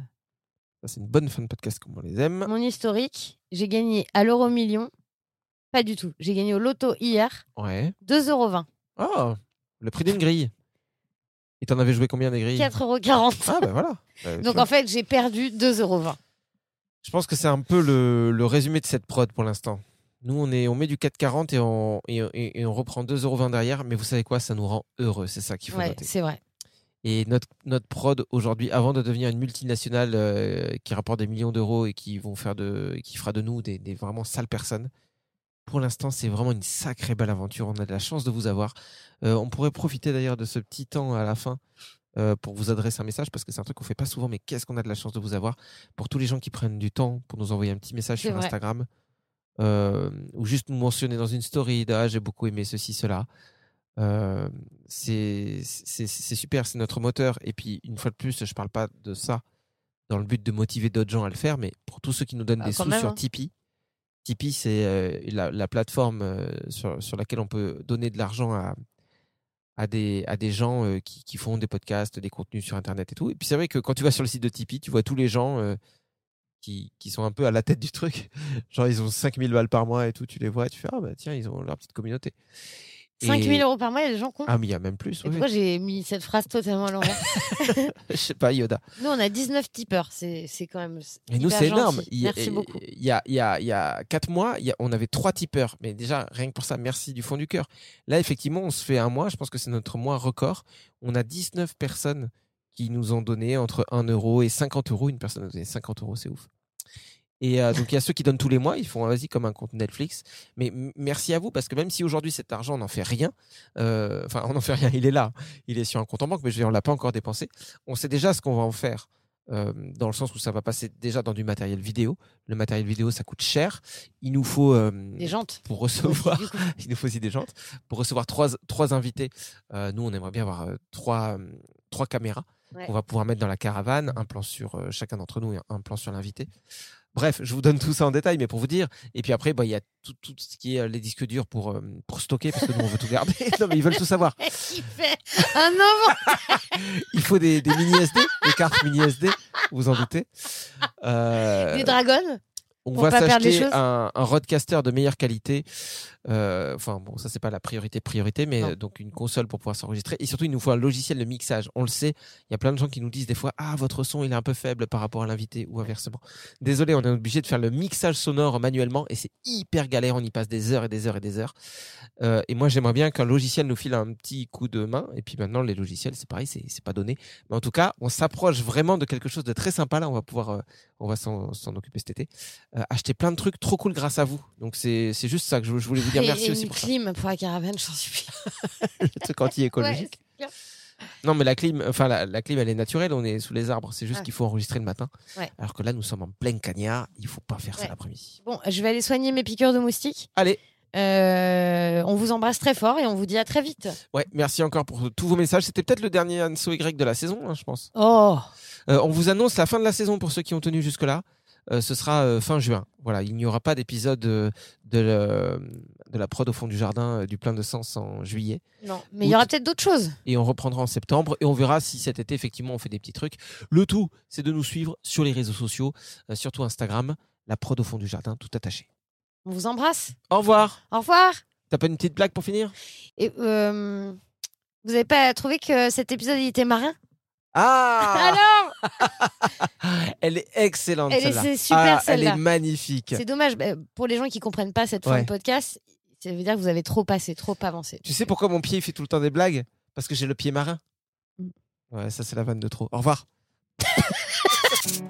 Ça, c'est une bonne fin de podcast comme on les aime. Mon historique, j'ai gagné à l'euro million. Pas du tout. J'ai gagné au loto hier, Ouais. 2,20€. Oh, le prix d'une grille. Et t'en avais joué combien des grilles 4,40€. Ah, bah voilà. Bah, Donc en fait, j'ai perdu 2,20€. Je pense que c'est un peu le, le résumé de cette prod pour l'instant. Nous, on, est, on met du 4,40 et on, et, et- et on reprend 2,20€ derrière, mais vous savez quoi, ça nous rend heureux, c'est ça qu'il faut Ouais, c'est vrai. Et notre, notre prod aujourd'hui, avant de devenir une multinationale euh, qui rapporte des millions d'euros et qui vont faire de, qui fera de nous des, des vraiment sales personnes, pour l'instant, c'est vraiment une sacrée belle aventure. On a de la chance de vous avoir. Euh, on pourrait profiter d'ailleurs de ce petit temps à la fin euh, pour vous adresser un message parce que c'est un truc qu'on fait pas souvent, mais qu'est-ce qu'on a de la chance de vous avoir? Pour tous les gens qui prennent du temps pour nous envoyer un petit message sur vrai. Instagram euh, ou juste nous mentionner dans une story Ah, j'ai beaucoup aimé ceci, cela. Euh, c'est super, c'est notre moteur. Et puis, une fois de plus, je parle pas de ça dans le but de motiver d'autres gens à le faire, mais pour tous ceux qui nous donnent Ah, des sous même, sur hein. Tipeee. Tipeee, c'est euh, la, la plateforme euh, sur, sur laquelle on peut donner de l'argent à, à, des, à des gens euh, qui, qui font des podcasts, des contenus sur Internet et tout. Et puis, c'est vrai que quand tu vas sur le site de Tipeee, tu vois tous les gens qui, qui sont un peu à la tête du truc. Genre, ils ont 5000 balles par mois et tout. Tu les vois et tu fais, ah bah tiens, ils ont leur petite communauté. 5000 Et- euros par mois, il y a des gens cons. Ah, mais il y a même plus. Oui, pourquoi j'ai mis cette phrase totalement à l'envers? Je sais pas, Yoda. Nous, on a 19 tipeurs. C'est c'est quand même. Et nous, c'est énorme. Il Merci beaucoup. Il y a, il y a, il y a quatre mois, il y a- on avait trois tipeurs. Mais déjà, rien que pour ça, merci du fond du cœur. Là, effectivement, on se fait un mois. Je pense que c'est notre mois record. On a 19 personnes qui nous ont donné entre 1 euro et 50 euros. Une personne a donné 50 euros, c'est ouf. Et euh, donc, il y a ceux qui donnent tous les mois. Ils font, vas-y, comme un compte Netflix. Mais merci à vous parce que même si aujourd'hui, cet argent, on n'en fait rien, euh, enfin, on n'en fait rien, il est là. Il est sur un compte en banque, mais je veux dire, on l'a pas encore dépensé. On sait déjà ce qu'on va en faire. euh, dans le sens où ça va passer déjà dans du matériel vidéo. Le matériel vidéo, ça coûte cher. Il nous faut euh, Des jantes. pour recevoir. Il nous faut aussi des jantes pour recevoir trois, trois invités. euh, nous, on aimerait bien avoir trois, trois caméras Ouais. qu'on va pouvoir mettre dans la caravane, un plan sur chacun d'entre nous et un plan sur l'invité. Bref, je vous donne tout ça en détail, mais pour vous dire. Et puis après, bah, il y a tout, tout ce qui est euh, les disques durs pour, euh, pour stocker, parce que nous, on veut tout garder. non, mais ils veulent tout savoir. Il fait un. Il faut des, des mini SD, des cartes mini SD, vous en doutez. Euh, Des dragons. On Pour va s'acheter un, un roadcaster de meilleure qualité. Euh, Enfin bon, ça c'est pas la priorité priorité, mais Non. euh, donc une console pour pouvoir s'enregistrer. Et surtout, il nous faut un logiciel de mixage. On le sait, il y a plein de gens qui nous disent des fois, ah votre son il est un peu faible par rapport à l'invité ou inversement. Désolé, on est obligé de faire le mixage sonore manuellement et c'est hyper galère. On y passe des heures et des heures et des heures. Euh, et moi, j'aimerais bien qu'un logiciel nous file un petit coup de main. Et puis maintenant, les logiciels, c'est pareil, c'est c'est pas donné. Mais en tout cas, on s'approche vraiment de quelque chose de très sympa. Là, on va pouvoir, euh, on va s'en s'en occuper cet été. Euh, acheter plein de trucs trop cool grâce à vous. Donc c'est juste ça que je, je voulais vous dire Et- merci et aussi une pour ça. clim pour la caravane, j'en supplie. Le truc anti-écologique. Ouais. Non, mais la clim, enfin la, la clim, elle est naturelle. On est sous les arbres. C'est juste Ouais. qu'il faut enregistrer le matin. Ouais. Alors que là, nous sommes en plein cagnard. Il faut pas faire ça l'après-midi. Bon, je vais aller soigner mes piqûres de moustiques. Allez. Euh, on vous embrasse très fort et on vous dit à très vite. Ouais, merci encore pour tous vos messages. C'était peut-être le dernier Anso Y de la saison, hein, je pense. Oh, Euh, on vous annonce la fin de la saison pour ceux qui ont tenu jusque-là. Euh, ce sera euh, fin juin. Voilà, il n'y aura pas d'épisode euh, de, le- de la prod au fond du jardin du plein de sens en juillet. non, mais il y aura peut-être d'autres choses. Et on reprendra en septembre et on verra si cet été, effectivement, on fait des petits trucs. Le tout, c'est de nous suivre sur les réseaux sociaux, surtout Instagram, la prod au fond du jardin, tout attaché. On vous embrasse. Au revoir. Au revoir. T'as pas une petite blague pour finir? Et euh, vous avez pas trouvé que cet épisode il était marin Ah Alors Elle est excellente Elle est- super, Ah, Elle est magnifique. C'est dommage. bah, Pour les gens qui comprennent pas cette forme Ouais. de podcast, ça veut dire que vous avez trop passé, trop avancé. Tu sais pourquoi mon pied il fait tout le temps des blagues? Parce que j'ai le pied marin. Mm. Ouais, ça c'est la vanne de trop. Au revoir.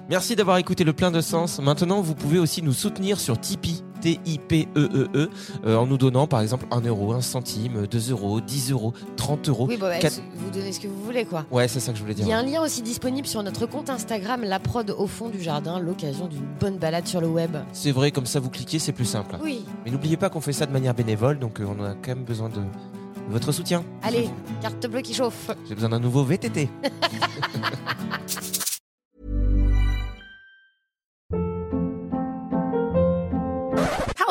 Merci d'avoir écouté le plein de sens. Maintenant, vous pouvez aussi nous soutenir sur Tipeee, T-I-P-E-E-E, euh, en nous donnant par exemple 1 euro, 1 centime, 2 euros, 10 euros, 30 euros. Oui, bah, bah, vous donnez ce que vous voulez, quoi. Ouais, c'est ça que je voulais dire. Il y a un lien aussi disponible sur notre compte Instagram, la prod au fond du jardin, l'occasion d'une bonne balade sur le web. C'est vrai, comme ça vous cliquez, c'est plus simple. Oui. Mais n'oubliez pas qu'on fait ça de manière bénévole, donc euh, on a quand même besoin de, de votre soutien. Allez, carte bleue qui chauffe. J'ai besoin d'un nouveau VTT.